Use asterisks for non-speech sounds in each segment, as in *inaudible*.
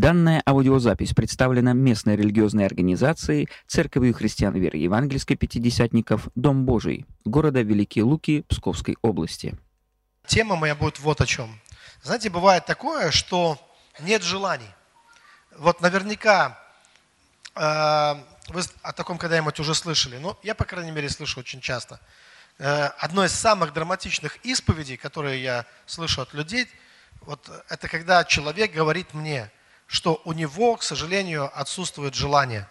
Данная аудиозапись представлена местной религиозной организацией Церковью христиан веры евангельской пятидесятников «Дом Божий» города Великие Луки Псковской области. Тема моя будет вот о чем. Знаете, бывает такое, что нет желаний. Вот наверняка э, вы о таком когда-нибудь уже слышали. Ну, я, по крайней мере, слышу очень часто. Э, одно из самых драматичных исповедей, которые я слышу от людей, вот это когда человек говорит мне – что у него, к сожалению, отсутствует желание.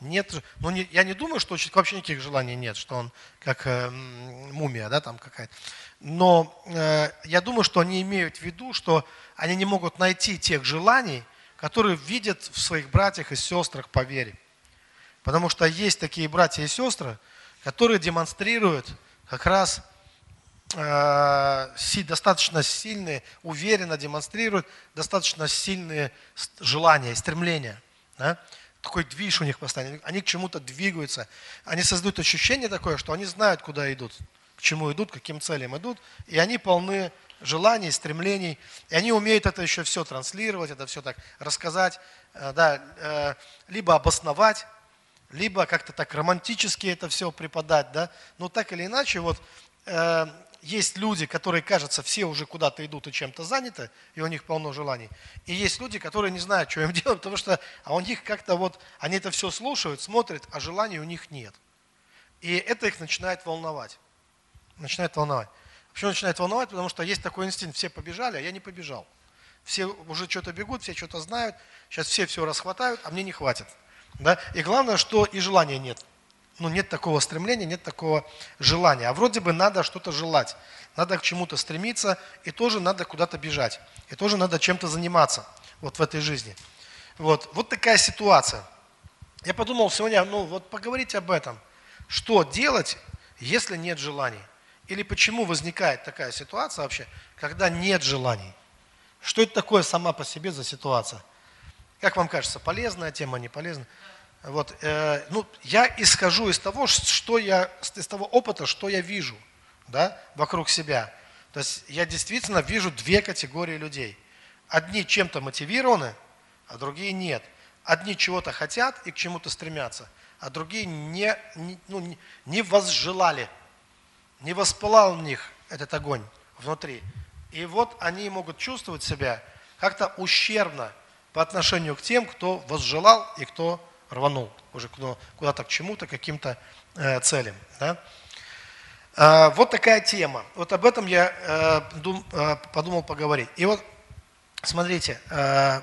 Нет, ну не, я не думаю, что вообще никаких желаний нет, что он как э, мумия, да, там какая-то. Но э, я думаю, что они имеют в виду, что они не могут найти тех желаний, которые видят в своих братьях и сестрах по вере. Потому что есть такие братья и сестры, которые демонстрируют как раз достаточно сильные, уверенно демонстрируют достаточно сильные желания стремления. Да? Такой движ у них постоянно. Они к чему-то двигаются. Они создают ощущение такое, что они знают, куда идут, к чему идут, каким целям идут. И они полны желаний, стремлений. И они умеют это еще все транслировать, это все так рассказать, э, да, э, либо обосновать, либо как-то так романтически это все преподать. Да? Но так или иначе, вот есть люди, которые, кажется, все уже куда-то идут и чем-то заняты, и у них полно желаний. И есть люди, которые не знают, что им *laughs* делать, потому что а у них как-то вот, они это все слушают, смотрят, а желаний у них нет. И это их начинает волновать. Начинает волновать. Почему начинает волновать? Потому что есть такой инстинкт, все побежали, а я не побежал. Все уже что-то бегут, все что-то знают, сейчас все все расхватают, а мне не хватит. Да? И главное, что и желания нет ну, нет такого стремления, нет такого желания. А вроде бы надо что-то желать, надо к чему-то стремиться, и тоже надо куда-то бежать, и тоже надо чем-то заниматься вот в этой жизни. Вот, вот такая ситуация. Я подумал сегодня, ну вот поговорить об этом. Что делать, если нет желаний? Или почему возникает такая ситуация вообще, когда нет желаний? Что это такое сама по себе за ситуация? Как вам кажется, полезная тема, не полезная? Вот, э, ну, я исхожу из того, что я, из того опыта, что я вижу да, вокруг себя. То есть я действительно вижу две категории людей. Одни чем-то мотивированы, а другие нет. Одни чего-то хотят и к чему-то стремятся, а другие не, не, ну, не, возжелали, не воспылал в них этот огонь внутри. И вот они могут чувствовать себя как-то ущербно по отношению к тем, кто возжелал и кто рванул уже куда-то к чему-то, каким-то э, целям. Да? Э, вот такая тема. Вот об этом я э, дум, э, подумал поговорить. И вот, смотрите, э,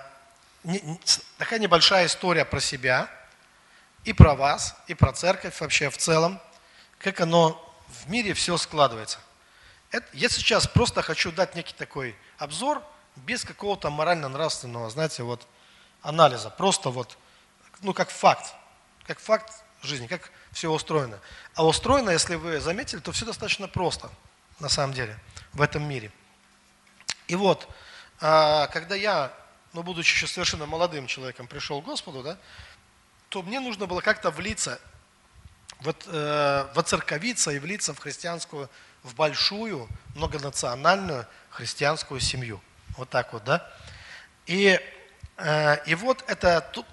не, такая небольшая история про себя и про вас, и про церковь вообще в целом, как оно в мире все складывается. Это, я сейчас просто хочу дать некий такой обзор без какого-то морально-нравственного, знаете, вот анализа. Просто вот ну, как факт, как факт жизни, как все устроено. А устроено, если вы заметили, то все достаточно просто, на самом деле, в этом мире. И вот, а, когда я, ну, будучи еще совершенно молодым человеком, пришел к Господу, да, то мне нужно было как-то влиться, вот, э, воцерковиться и влиться в христианскую, в большую, многонациональную христианскую семью. Вот так вот, да. И и вот это тут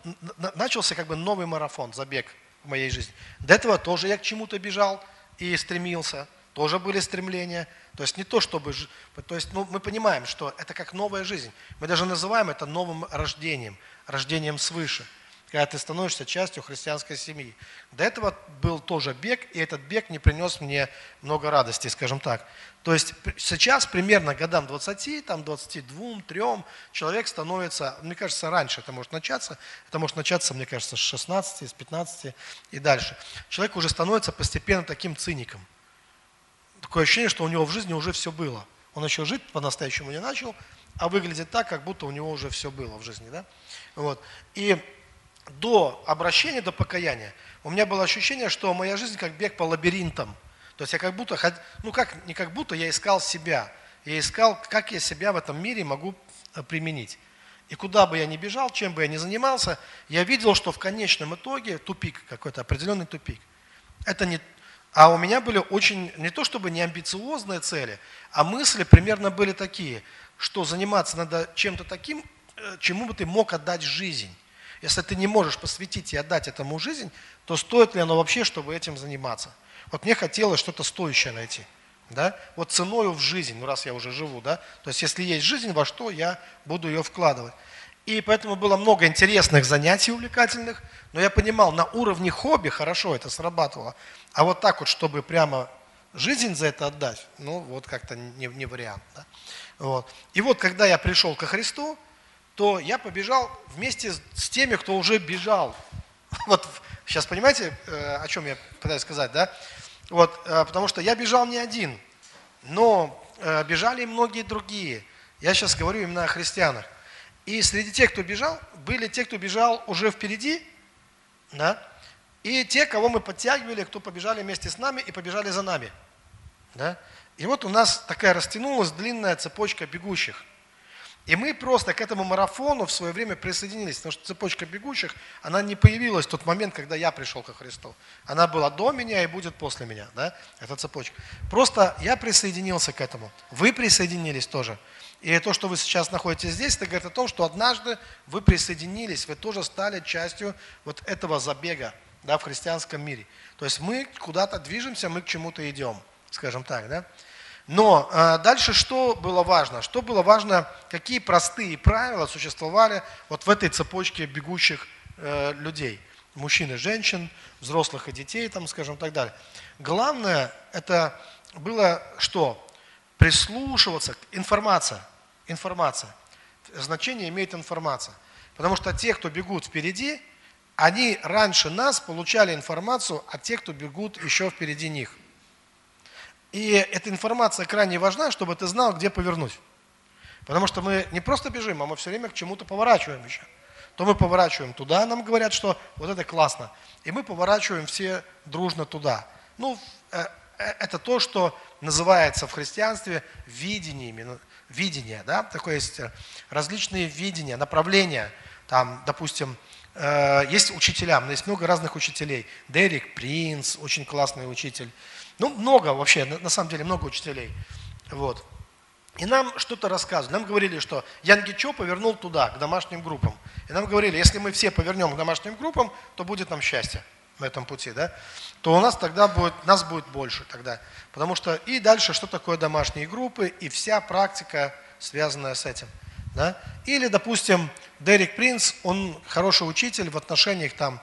начался как бы новый марафон, забег в моей жизни. До этого тоже я к чему-то бежал и стремился, тоже были стремления. То есть не то, чтобы... То есть ну, мы понимаем, что это как новая жизнь. Мы даже называем это новым рождением, рождением свыше когда ты становишься частью христианской семьи. До этого был тоже бег, и этот бег не принес мне много радости, скажем так. То есть сейчас примерно годам 20, там 22, 3 человек становится, мне кажется, раньше это может начаться, это может начаться, мне кажется, с 16, с 15 и дальше. Человек уже становится постепенно таким циником. Такое ощущение, что у него в жизни уже все было. Он еще жить по-настоящему не начал, а выглядит так, как будто у него уже все было в жизни. Да? Вот. И до обращения, до покаяния, у меня было ощущение, что моя жизнь как бег по лабиринтам. То есть я как будто, ну как, не как будто, я искал себя. Я искал, как я себя в этом мире могу э, применить. И куда бы я ни бежал, чем бы я ни занимался, я видел, что в конечном итоге тупик, какой-то определенный тупик. Это не... А у меня были очень, не то чтобы не амбициозные цели, а мысли примерно были такие, что заниматься надо чем-то таким, э, чему бы ты мог отдать жизнь. Если ты не можешь посвятить и отдать этому жизнь, то стоит ли оно вообще, чтобы этим заниматься? Вот мне хотелось что-то стоящее найти. Да? Вот ценою в жизнь, ну раз я уже живу, да? То есть если есть жизнь, во что я буду ее вкладывать. И поэтому было много интересных занятий увлекательных, но я понимал, на уровне хобби хорошо это срабатывало. А вот так вот, чтобы прямо жизнь за это отдать, ну вот как-то не, не вариант. Да? Вот. И вот когда я пришел ко Христу, то я побежал вместе с теми, кто уже бежал. *laughs* Вот сейчас понимаете, э, о чем я пытаюсь сказать, да? Вот, э, потому что я бежал не один, но э, бежали и многие другие. Я сейчас говорю именно о христианах. И среди тех, кто бежал, были те, кто бежал уже впереди, да? и те, кого мы подтягивали, кто побежали вместе с нами и побежали за нами. Да? И вот у нас такая растянулась длинная цепочка бегущих. И мы просто к этому марафону в свое время присоединились, потому что цепочка бегущих, она не появилась в тот момент, когда я пришел ко Христу. Она была до меня и будет после меня, да, эта цепочка. Просто я присоединился к этому. Вы присоединились тоже. И то, что вы сейчас находитесь здесь, это говорит о том, что однажды вы присоединились, вы тоже стали частью вот этого забега да, в христианском мире. То есть мы куда-то движемся, мы к чему-то идем, скажем так. Да? Но э, дальше что было важно? Что было важно, какие простые правила существовали вот в этой цепочке бегущих э, людей? Мужчин и женщин, взрослых и детей, там, скажем, так далее. Главное, это было что? прислушиваться, информация, информация. Значение имеет информация. Потому что те, кто бегут впереди, они раньше нас получали информацию от тех, кто бегут еще впереди них. И эта информация крайне важна, чтобы ты знал, где повернуть. Потому что мы не просто бежим, а мы все время к чему-то поворачиваем еще. То мы поворачиваем туда, нам говорят, что вот это классно. И мы поворачиваем все дружно туда. Ну, э, э, это то, что называется в христианстве видениями, ну, видение, да, такое есть э, различные видения, направления, там, допустим, есть учителя, есть много разных учителей, Дерек Принц, очень классный учитель, ну, много вообще, на, на самом деле много учителей, вот. И нам что-то рассказывали. Нам говорили, что Ян Гичо повернул туда, к домашним группам. И нам говорили, если мы все повернем к домашним группам, то будет нам счастье на этом пути, да? то у нас тогда будет, нас будет больше тогда. Потому что и дальше, что такое домашние группы, и вся практика, связанная с этим. Да? Или, допустим, Дерек Принц, он хороший учитель в отношениях там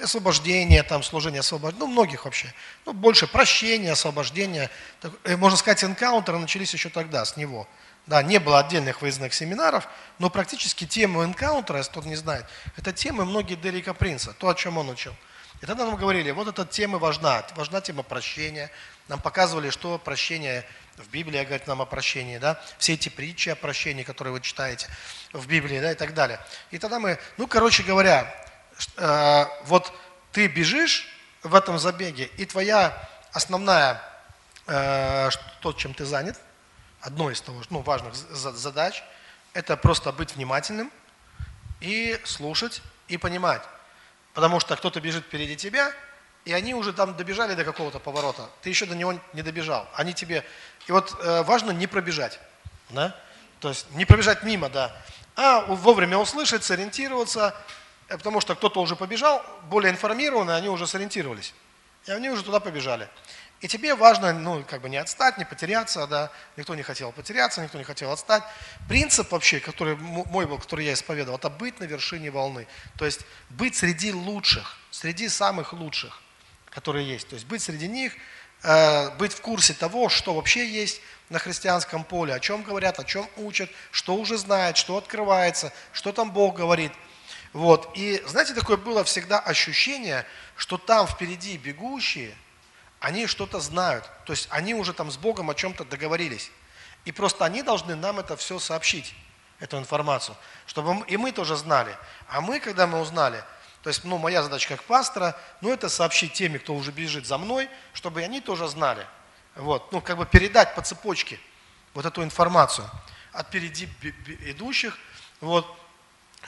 освобождения, там, служения освобождения, ну, многих вообще. Ну, больше прощения, освобождения. Так, э, можно сказать, энкаунтеры начались еще тогда, с него. Да, не было отдельных выездных семинаров, но практически тему энкаунтера, если кто-то не знает, это темы многие Дерека Принца, то, о чем он учил. И тогда нам говорили, вот эта тема важна, важна тема прощения. Нам показывали, что прощение в Библии говорит нам о прощении, да, все эти притчи о прощении, которые вы читаете в Библии, да, и так далее. И тогда мы, ну, короче говоря, вот ты бежишь в этом забеге, и твоя основная, э, то, чем ты занят, одно из того, ну, важных задач, это просто быть внимательным и слушать и понимать. Потому что кто-то бежит впереди тебя, и они уже там добежали до какого-то поворота. Ты еще до него не добежал. Они тебе... И вот э, важно не пробежать. Да? То есть не пробежать мимо, да. А вовремя услышать, сориентироваться, э, потому что кто-то уже побежал, более информированные, они уже сориентировались. И они уже туда побежали. И тебе важно, ну, как бы не отстать, не потеряться, да, никто не хотел потеряться, никто не хотел отстать. Принцип вообще, который мой был, который я исповедовал, это быть на вершине волны. То есть быть среди лучших, среди самых лучших, которые есть. То есть быть среди них, э, быть в курсе того, что вообще есть на христианском поле, о чем говорят, о чем учат, что уже знают, что открывается, что там Бог говорит. Вот. И знаете, такое было всегда ощущение, что там впереди бегущие – они что-то знают. То есть они уже там с Богом о чем-то договорились. И просто они должны нам это все сообщить, эту информацию, чтобы и мы тоже знали. А мы, когда мы узнали, то есть, ну, моя задача как пастора, ну, это сообщить теми, кто уже бежит за мной, чтобы они тоже знали. Вот, ну, как бы передать по цепочке вот эту информацию от впереди идущих. Вот.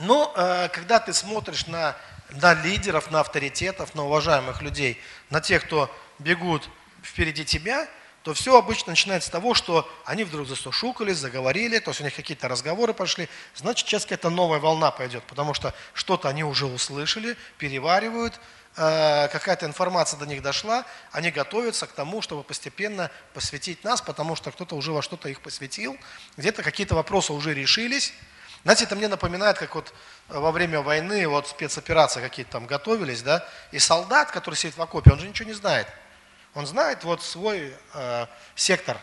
Но э, когда ты смотришь на, на лидеров, на авторитетов, на уважаемых людей, на тех, кто бегут впереди тебя, то все обычно начинается с того, что они вдруг засушукались, заговорили, то есть у них какие-то разговоры пошли. Значит, сейчас какая-то новая волна пойдет, потому что что-то они уже услышали, переваривают, э, какая-то информация до них дошла, они готовятся к тому, чтобы постепенно посвятить нас, потому что кто-то уже во что-то их посвятил, где-то какие-то вопросы уже решились. Знаете, это мне напоминает, как вот во время войны, вот спецоперации какие-то там готовились, да, и солдат, который сидит в окопе, он же ничего не знает. Он знает вот свой э, сектор,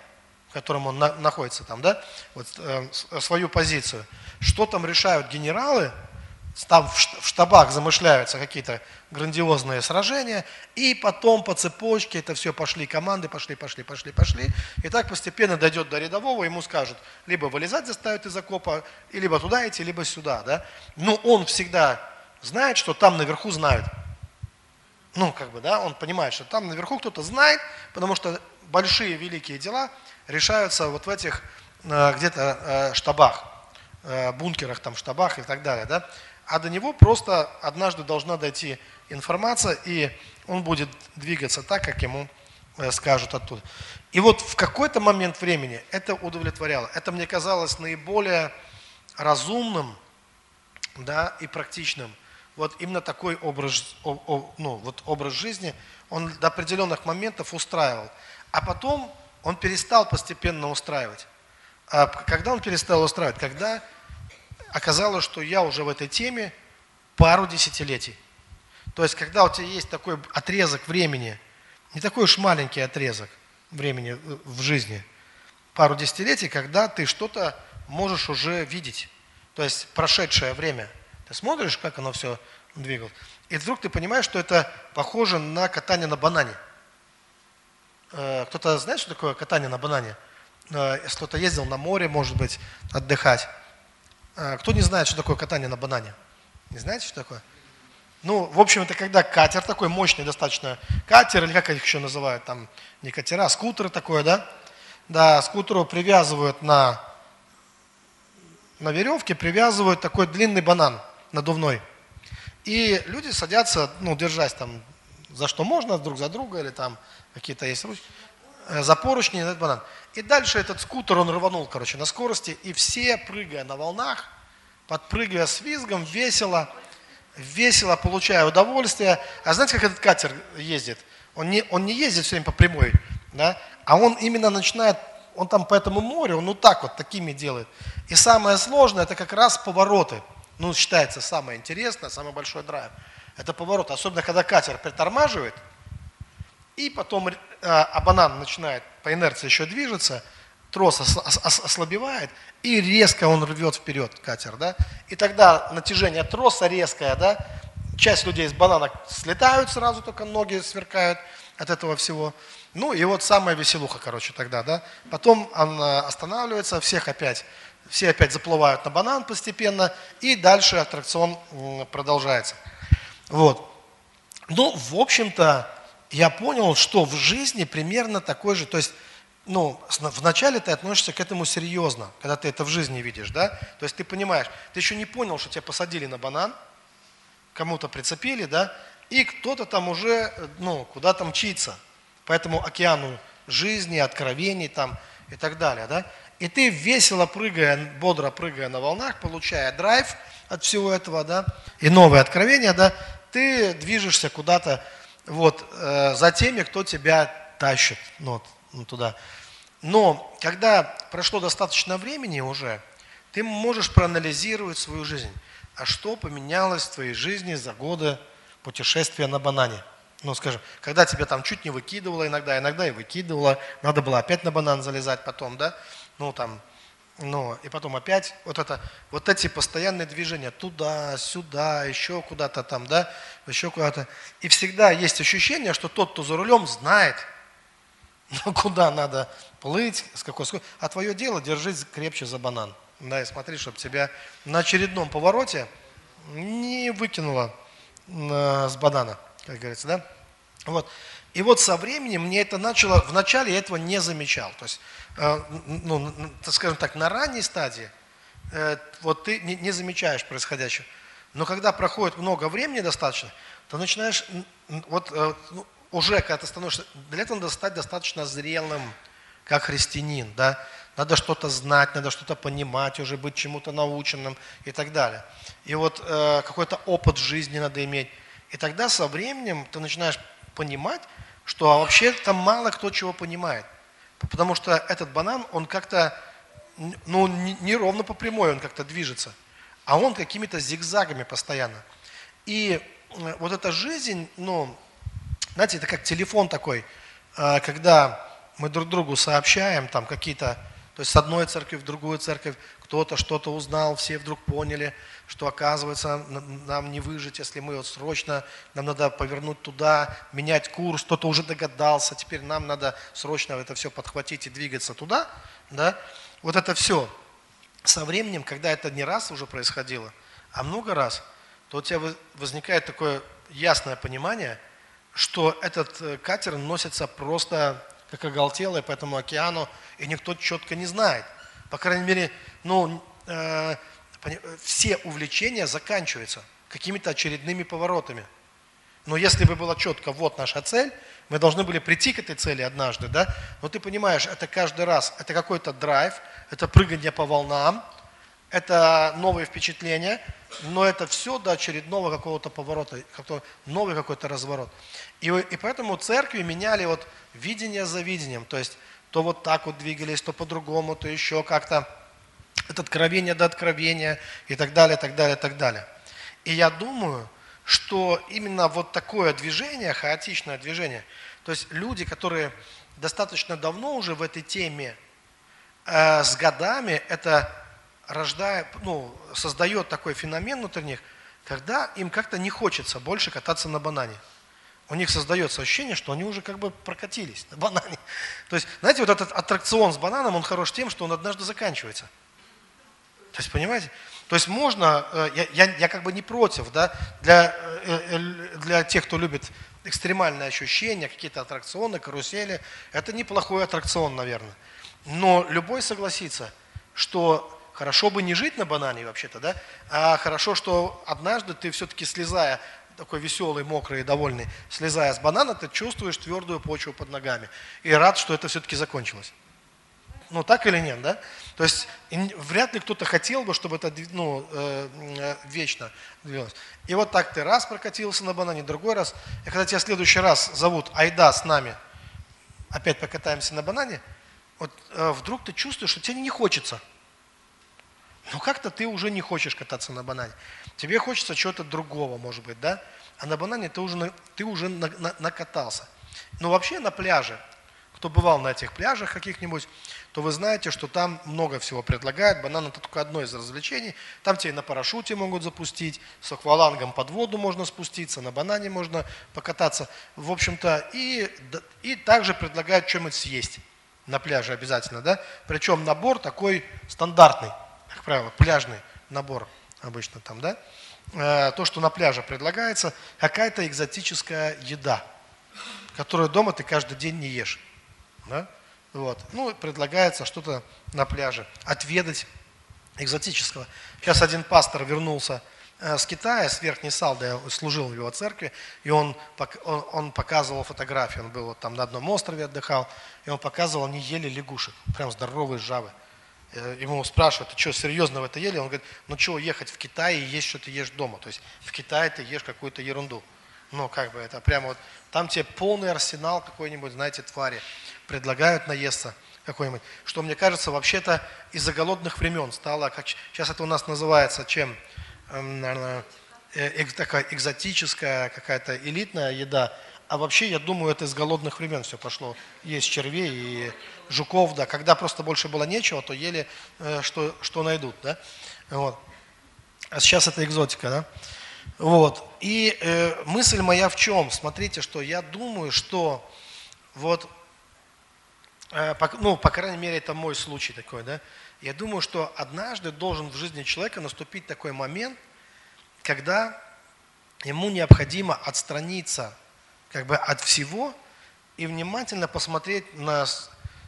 в котором он на, находится там, да, вот э, свою позицию. Что там решают генералы, там в штабах замышляются какие-то грандиозные сражения, и потом по цепочке это все пошли команды, пошли, пошли, пошли, пошли, и так постепенно дойдет до рядового, ему скажут, либо вылезать заставят из окопа, и либо туда идти, либо сюда, да. Но он всегда знает, что там наверху знают. Ну, как бы, да, он понимает, что там наверху кто-то знает, потому что большие великие дела решаются вот в этих э, где-то э, штабах, э, бункерах, там, штабах и так далее, да. А до него просто однажды должна дойти информация, и он будет двигаться так, как ему скажут оттуда. И вот в какой-то момент времени это удовлетворяло. Это мне казалось наиболее разумным да, и практичным вот именно такой образ, ну, вот образ жизни, он до определенных моментов устраивал. А потом он перестал постепенно устраивать. А когда он перестал устраивать? Когда оказалось, что я уже в этой теме пару десятилетий. То есть, когда у тебя есть такой отрезок времени, не такой уж маленький отрезок времени в жизни, пару десятилетий, когда ты что-то можешь уже видеть. То есть, прошедшее время – ты смотришь, как оно все двигалось, и вдруг ты понимаешь, что это похоже на катание на банане. Э, кто-то знает, что такое катание на банане? Э, кто-то ездил на море, может быть, отдыхать. Э, кто не знает, что такое катание на банане? Не знаете, что такое? Ну, в общем, это когда катер такой мощный достаточно, катер, или как их еще называют, там, не катера, а скутеры такое, да? Да, скутеру привязывают на, на веревке, привязывают такой длинный банан – надувной. И люди садятся, ну, держась там за что можно, друг за друга, или там какие-то есть ручки, э, за поручни, этот банан. И дальше этот скутер, он рванул, короче, на скорости, и все, прыгая на волнах, подпрыгивая с визгом, весело, весело получая удовольствие. А знаете, как этот катер ездит? Он не, он не ездит все время по прямой, да? а он именно начинает, он там по этому морю, он вот так вот, такими делает. И самое сложное, это как раз повороты – ну, считается самое интересное, самый большой драйв. Это поворот, особенно когда катер притормаживает, и потом э, а банан начинает по инерции еще движется, трос ос, ос, ослабевает, и резко он рвет вперед катер, да, и тогда натяжение троса резкое, да, часть людей с банана слетают сразу, только ноги сверкают от этого всего. Ну и вот самая веселуха, короче, тогда, да. Потом он э, останавливается, всех опять все опять заплывают на банан постепенно, и дальше аттракцион продолжается. Вот. Ну, в общем-то, я понял, что в жизни примерно такой же, то есть, ну, вначале ты относишься к этому серьезно, когда ты это в жизни видишь, да, то есть ты понимаешь, ты еще не понял, что тебя посадили на банан, кому-то прицепили, да, и кто-то там уже, ну, куда-то мчится по этому океану жизни, откровений там и так далее, да. И ты весело прыгая, бодро прыгая на волнах, получая драйв от всего этого, да, и новые откровения, да, ты движешься куда-то вот э, за теми, кто тебя тащит ну, вот, ну, туда. Но когда прошло достаточно времени уже, ты можешь проанализировать свою жизнь. А что поменялось в твоей жизни за годы путешествия на банане? Ну, скажем, когда тебя там чуть не выкидывало иногда, иногда и выкидывало, надо было опять на банан залезать потом, да? ну там, ну, и потом опять вот это, вот эти постоянные движения туда, сюда, еще куда-то там, да, еще куда-то. И всегда есть ощущение, что тот, кто за рулем, знает, *laughs* ну, куда надо плыть, с какой скоростью. А твое дело держись крепче за банан. Да, и смотри, чтобы тебя на очередном повороте не выкинуло э, с банана, как говорится, да? Вот. И вот со временем мне это начало, вначале я этого не замечал. То есть Э, ну, скажем так, на ранней стадии, э, вот ты не, замечаешь происходящего. Но когда проходит много времени достаточно, то начинаешь, вот э, ну, уже когда ты становишься, для этого надо стать достаточно зрелым как христианин, да, надо что-то знать, надо что-то понимать, уже быть чему-то наученным и так далее. И вот э, какой-то опыт жизни надо иметь. И тогда со временем ты начинаешь понимать, что вообще там мало кто чего понимает. Потому что этот банан, он как-то, ну, не ровно по прямой он как-то движется, а он какими-то зигзагами постоянно. И э, вот эта жизнь, ну, знаете, это как телефон такой, э, когда мы друг другу сообщаем там какие-то то есть с одной церкви в другую церковь кто-то что-то узнал, все вдруг поняли, что оказывается нам не выжить, если мы вот срочно, нам надо повернуть туда, менять курс, кто-то уже догадался, теперь нам надо срочно это все подхватить и двигаться туда. Да? Вот это все. Со временем, когда это не раз уже происходило, а много раз, то у тебя возникает такое ясное понимание, что этот э, катер носится просто как оголтелый по этому океану, и никто четко не знает. По крайней мере, ну, э, все увлечения заканчиваются какими-то очередными поворотами. Но если бы было четко, вот наша цель, мы должны были прийти к этой цели однажды, да? Но ты понимаешь, это каждый раз, это какой-то драйв, это прыгание по волнам, это новые впечатления, но это все до очередного какого-то поворота, какой новый какой-то разворот. И, и поэтому церкви меняли вот видение за видением, то есть то вот так вот двигались, то по-другому, то еще как-то от откровения до откровения и так далее, так далее, так далее. И я думаю, что именно вот такое движение, хаотичное движение, то есть люди, которые достаточно давно уже в этой теме, э, с годами это рождает, ну, создает такой феномен внутренних, когда им как-то не хочется больше кататься на банане. У них создается ощущение, что они уже как бы прокатились на банане. То есть, знаете, вот этот аттракцион с бананом, он хорош тем, что он однажды заканчивается. То есть, понимаете? То есть можно, э, я, я, я как бы не против, да, для, э, э, для тех, кто любит экстремальные ощущения, какие-то аттракционы, карусели, это неплохой аттракцион, наверное. Но любой согласится, что хорошо бы не жить на банане вообще-то, да, а хорошо, что однажды ты все-таки слезая, такой веселый, мокрый и довольный, слезая с банана, ты чувствуешь твердую почву под ногами. И рад, что это все-таки закончилось. Ну, так или нет, да? То есть вряд ли кто-то хотел бы, чтобы это ну, э, э, вечно двигалось. И вот так ты раз прокатился на банане, другой раз. И когда тебя в следующий раз зовут Айда с нами, опять покатаемся на банане, вот э, вдруг ты чувствуешь, что тебе не хочется. Но как-то ты уже не хочешь кататься на банане. Тебе хочется чего-то другого, может быть, да? А на банане ты уже, ты уже на, на, накатался. Но вообще на пляже, кто бывал на этих пляжах каких-нибудь, то вы знаете, что там много всего предлагают. Банан это только одно из развлечений. Там тебя на парашюте могут запустить, с аквалангом под воду можно спуститься, на банане можно покататься. В общем-то, и, и также предлагают что-нибудь съесть на пляже обязательно. Да? Причем набор такой стандартный, как правило, пляжный набор обычно там, да? Э, то, что на пляже предлагается, какая-то экзотическая еда, которую дома ты каждый день не ешь. Да? Вот. Ну, предлагается что-то на пляже, отведать экзотического. Сейчас один пастор вернулся э, с Китая, с Верхней Салды, я служил в его церкви, и он, он, показывал фотографии, он был вот там на одном острове отдыхал, и он показывал, они ели лягушек, прям здоровые жавы. Э, ему спрашивают, ты что, серьезно в это ели? Он говорит, ну что, ехать в Китай и есть, что ты ешь дома. То есть в Китае ты ешь какую-то ерунду. Ну, как бы это прямо вот, там тебе полный арсенал какой-нибудь, знаете, твари предлагают наесться какой-нибудь, что, мне кажется, вообще-то из-за голодных времен стало, как сейчас это у нас называется, чем, эм, наверное, э, такая экзотическая какая-то элитная еда, а вообще, я думаю, это из голодных времен все пошло. Есть червей и жуков, да. Когда просто больше было нечего, то ели, э, что, что найдут, да. Вот. А сейчас это экзотика, да. Вот. И э, мысль моя в чем? Смотрите, что я думаю, что вот Э, ну, по крайней мере, это мой случай такой, да, я думаю, что однажды должен в жизни человека наступить такой момент, когда ему необходимо отстраниться как бы от всего и внимательно посмотреть на,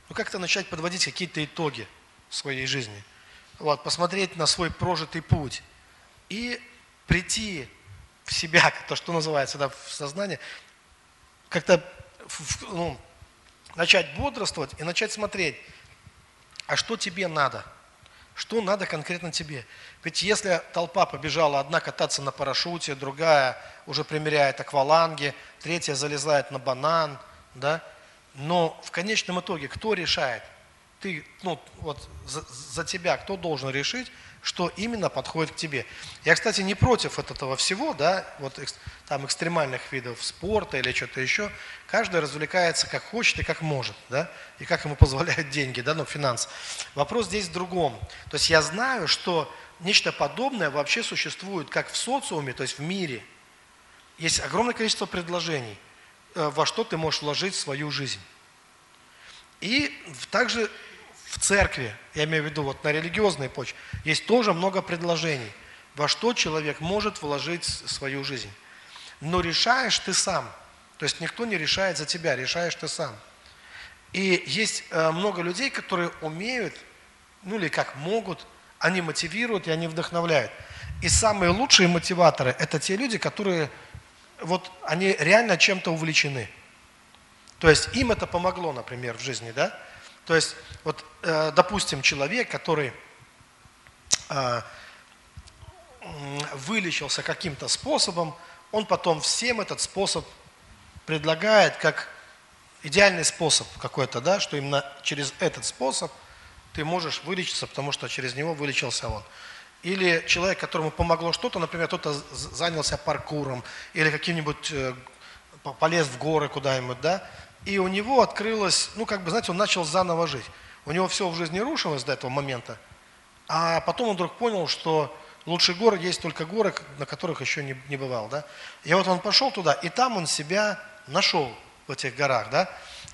ну как-то начать подводить какие-то итоги своей жизни. Вот, посмотреть на свой прожитый путь и прийти в себя, *laughs* то, что называется, да, в сознание, как-то ну, начать бодрствовать и начать смотреть, а что тебе надо? Что надо конкретно тебе? Ведь если толпа побежала, одна кататься на парашюте, другая уже примеряет акваланги, третья залезает на банан, да, но в конечном итоге кто решает? Ты, ну, вот за, за тебя кто должен решить, что именно подходит к тебе. Я, кстати, не против этого всего, да, вот там экстремальных видов спорта или что-то еще. Каждый развлекается как хочет и как может, да, и как ему позволяют деньги, да, ну, финансы. Вопрос здесь в другом. То есть я знаю, что нечто подобное вообще существует как в социуме, то есть в мире. Есть огромное количество предложений, э, во что ты можешь вложить свою жизнь. И также в церкви, я имею в виду вот на религиозной почве, есть тоже много предложений, во что человек может вложить свою жизнь. Но решаешь ты сам. То есть никто не решает за тебя, решаешь ты сам. И есть э, много людей, которые умеют, ну или как могут, они мотивируют и они вдохновляют. И самые лучшие мотиваторы – это те люди, которые вот они реально чем-то увлечены. То есть им это помогло, например, в жизни, да? То есть, вот, э, допустим, человек, который э, вылечился каким-то способом, он потом всем этот способ предлагает как идеальный способ какой-то, да, что именно через этот способ ты можешь вылечиться, потому что через него вылечился он. Или человек, которому помогло что-то, например, кто-то занялся паркуром или каким-нибудь, э, полез в горы куда-нибудь, да, и у него открылось, ну, как бы, знаете, он начал заново жить. У него все в жизни рушилось до этого момента, а потом он вдруг понял, что лучший город есть только горы, на которых еще не, не бывал, да. И вот он пошел туда, и там он себя нашел в этих горах, да,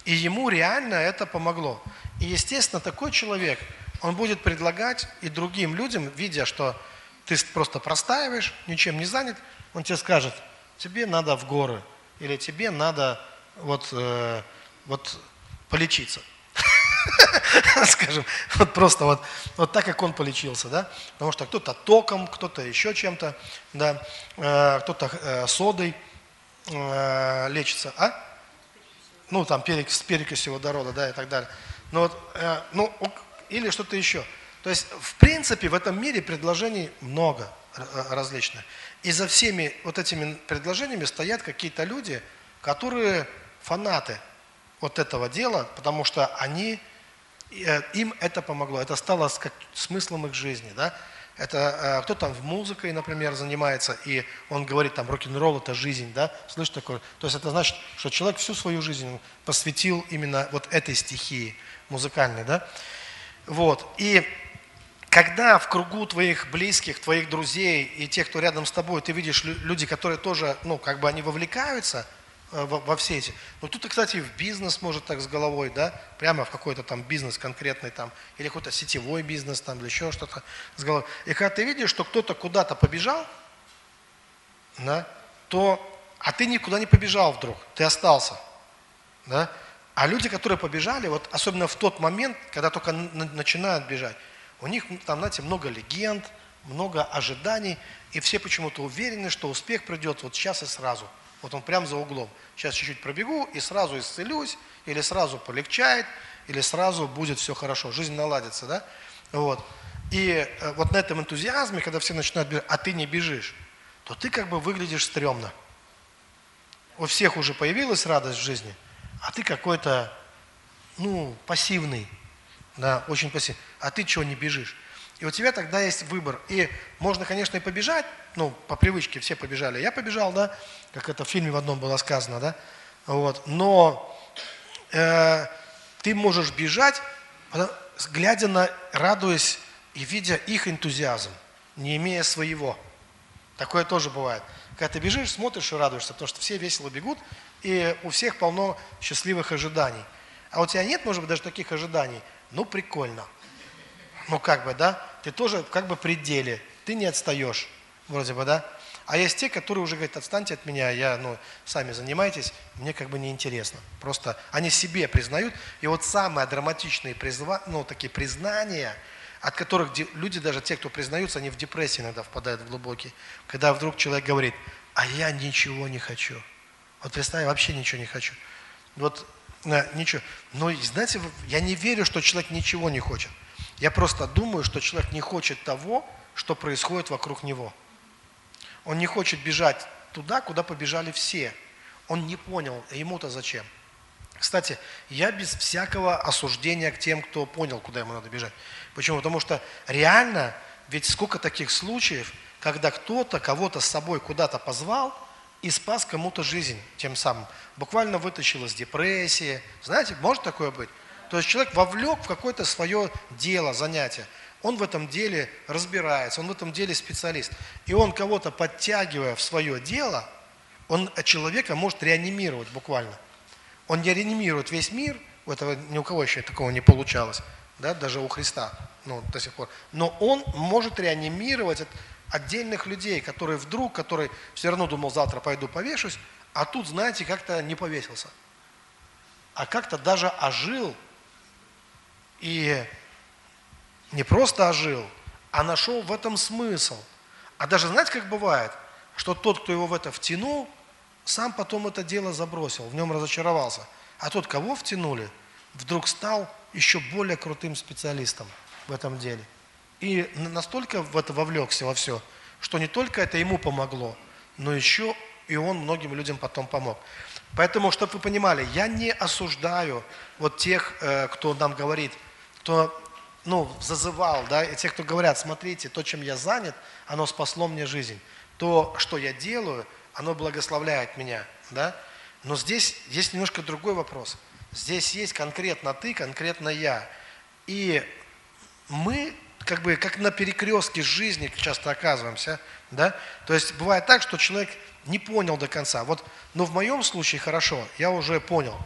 и ему реально это помогло. И, естественно, такой человек, он будет предлагать и другим людям, видя, что ты просто простаиваешь, ничем не занят, он тебе скажет, тебе надо в горы, или тебе надо вот, э, вот полечиться. *laughs* Скажем, вот просто вот, вот так, как он полечился, да, потому что кто-то током, кто-то еще чем-то, да, э, кто-то э, содой э, лечится, а? Ну, там, перекись, с перекисью водорода, да, и так далее. Ну, вот, э, ну, или что-то еще. То есть, в принципе, в этом мире предложений много э, различных. И за всеми вот этими предложениями стоят какие-то люди, которые фанаты вот этого дела, потому что они, им это помогло, это стало смыслом их жизни, да. Это э, кто там в музыкой, например, занимается, и он говорит, там, рок-н-ролл – это жизнь, да, слышишь такое? То есть это значит, что человек всю свою жизнь посвятил именно вот этой стихии музыкальной, да. Вот, и когда в кругу твоих близких, твоих друзей и тех, кто рядом с тобой, ты видишь люди, которые тоже, ну, как бы они вовлекаются – Э, во, во все эти. Но тут, кстати, в бизнес может так с головой, да, прямо в какой-то там бизнес конкретный там, или какой-то сетевой бизнес там, или еще что-то с головой. И когда ты видишь, что кто-то куда-то побежал, да, то, а ты никуда не побежал вдруг, ты остался, да, а люди, которые побежали, вот особенно в тот момент, когда только начинают бежать, у них там, знаете, много легенд, много ожиданий, и все почему-то уверены, что успех придет вот сейчас и сразу – вот он прям за углом. Сейчас чуть-чуть пробегу и сразу исцелюсь, или сразу полегчает, или сразу будет все хорошо, жизнь наладится, да? Вот. И э, вот на этом энтузиазме, когда все начинают бежать, а ты не бежишь, то ты как бы выглядишь стрёмно. У всех уже появилась радость в жизни, а ты какой-то, ну, пассивный, да, очень пассивный. А ты чего не бежишь? И у тебя тогда есть выбор. И можно, конечно, и побежать, ну, по привычке все побежали. Я побежал, да, как это в фильме в одном было сказано, да. Вот. Но э, ты можешь бежать, глядя на, радуясь и видя их энтузиазм, не имея своего. Такое тоже бывает. Когда ты бежишь, смотришь и радуешься, потому что все весело бегут, и у всех полно счастливых ожиданий. А у тебя нет, может быть, даже таких ожиданий? Ну, прикольно. Ну, как бы, да? Ты тоже как бы при деле. Ты не отстаешь, вроде бы, да? А есть те, которые уже говорят, отстаньте от меня, я, ну, сами занимайтесь, мне как бы неинтересно. Просто они себе признают. И вот самые драматичные призва, ну, такие признания, от которых люди, даже те, кто признаются, они в депрессии иногда впадают в глубокие. Когда вдруг человек говорит, а я ничего не хочу. Вот представь, вообще ничего не хочу. Вот э, ничего. Но, знаете, я не верю, что человек ничего не хочет. Я просто думаю, что человек не хочет того, что происходит вокруг него. Он не хочет бежать туда, куда побежали все. Он не понял, ему-то зачем. Кстати, я без всякого осуждения к тем, кто понял, куда ему надо бежать. Почему? Потому что реально, ведь сколько таких случаев, когда кто-то кого-то с собой куда-то позвал и спас кому-то жизнь тем самым. Буквально вытащил из депрессии. Знаете, может такое быть? То есть человек вовлек в какое-то свое дело, занятие. Он в этом деле разбирается, он в этом деле специалист. И он кого-то подтягивая в свое дело, он человека может реанимировать буквально. Он не реанимирует весь мир, у этого ни у кого еще такого не получалось, да, даже у Христа, ну, до сих пор. Но он может реанимировать отдельных людей, которые вдруг, который все равно думал, завтра пойду повешусь, а тут, знаете, как-то не повесился. А как-то даже ожил и не просто ожил, а нашел в этом смысл. А даже знаете, как бывает, что тот, кто его в это втянул, сам потом это дело забросил, в нем разочаровался. А тот, кого втянули, вдруг стал еще более крутым специалистом в этом деле. И настолько в это вовлекся во все, что не только это ему помогло, но еще и он многим людям потом помог. Поэтому, чтобы вы понимали, я не осуждаю вот тех, э, кто нам говорит, кто ну, зазывал, да, и те, кто говорят, смотрите, то, чем я занят, оно спасло мне жизнь. То, что я делаю, оно благословляет меня, да. Но здесь есть немножко другой вопрос. Здесь есть конкретно ты, конкретно я. И мы как бы как на перекрестке жизни часто оказываемся, да. То есть бывает так, что человек не понял до конца. Вот, но в моем случае хорошо, я уже понял,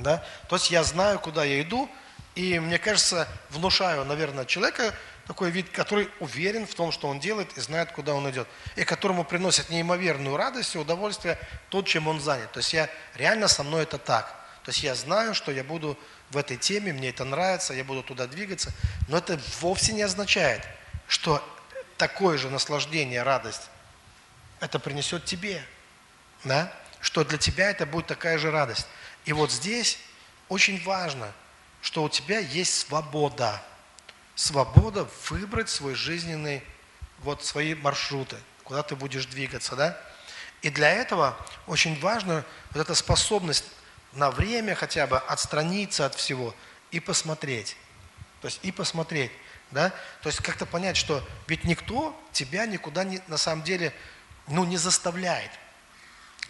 да. То есть я знаю, куда я иду, и, мне кажется, внушаю, наверное, человека такой вид, который уверен в том, что он делает и знает, куда он идет. И которому приносит неимоверную радость и удовольствие то, чем он занят. То есть я реально со мной это так. То есть я знаю, что я буду в этой теме, мне это нравится, я буду туда двигаться. Но это вовсе не означает, что такое же наслаждение, радость, это принесет тебе. Да? Что для тебя это будет такая же радость. И вот здесь очень важно – что у тебя есть свобода. Свобода выбрать свой жизненный, вот свои маршруты, куда ты будешь двигаться, да? И для этого очень важна вот эта способность на время хотя бы отстраниться от всего и посмотреть. То есть и посмотреть, да? То есть как-то понять, что ведь никто тебя никуда не, на самом деле ну, не заставляет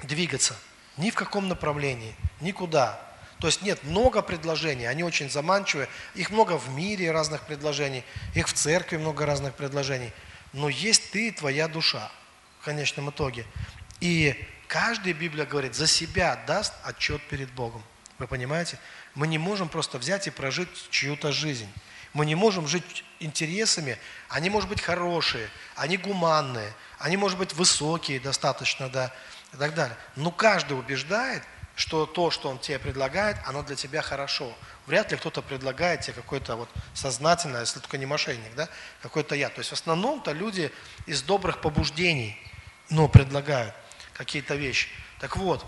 двигаться ни в каком направлении, никуда. То есть нет, много предложений, они очень заманчивые. Их много в мире разных предложений, их в церкви много разных предложений. Но есть ты и твоя душа в конечном итоге. И каждая Библия говорит, за себя даст отчет перед Богом. Вы понимаете? Мы не можем просто взять и прожить чью-то жизнь. Мы не можем жить интересами, они, может быть, хорошие, они гуманные, они, может быть, высокие достаточно, да, и так далее. Но каждый убеждает, что то, что он тебе предлагает, оно для тебя хорошо. Вряд ли кто-то предлагает тебе какое-то вот сознательное, если только не мошенник, да, какой-то я. То есть в основном-то люди из добрых побуждений, ну, предлагают какие-то вещи. Так вот,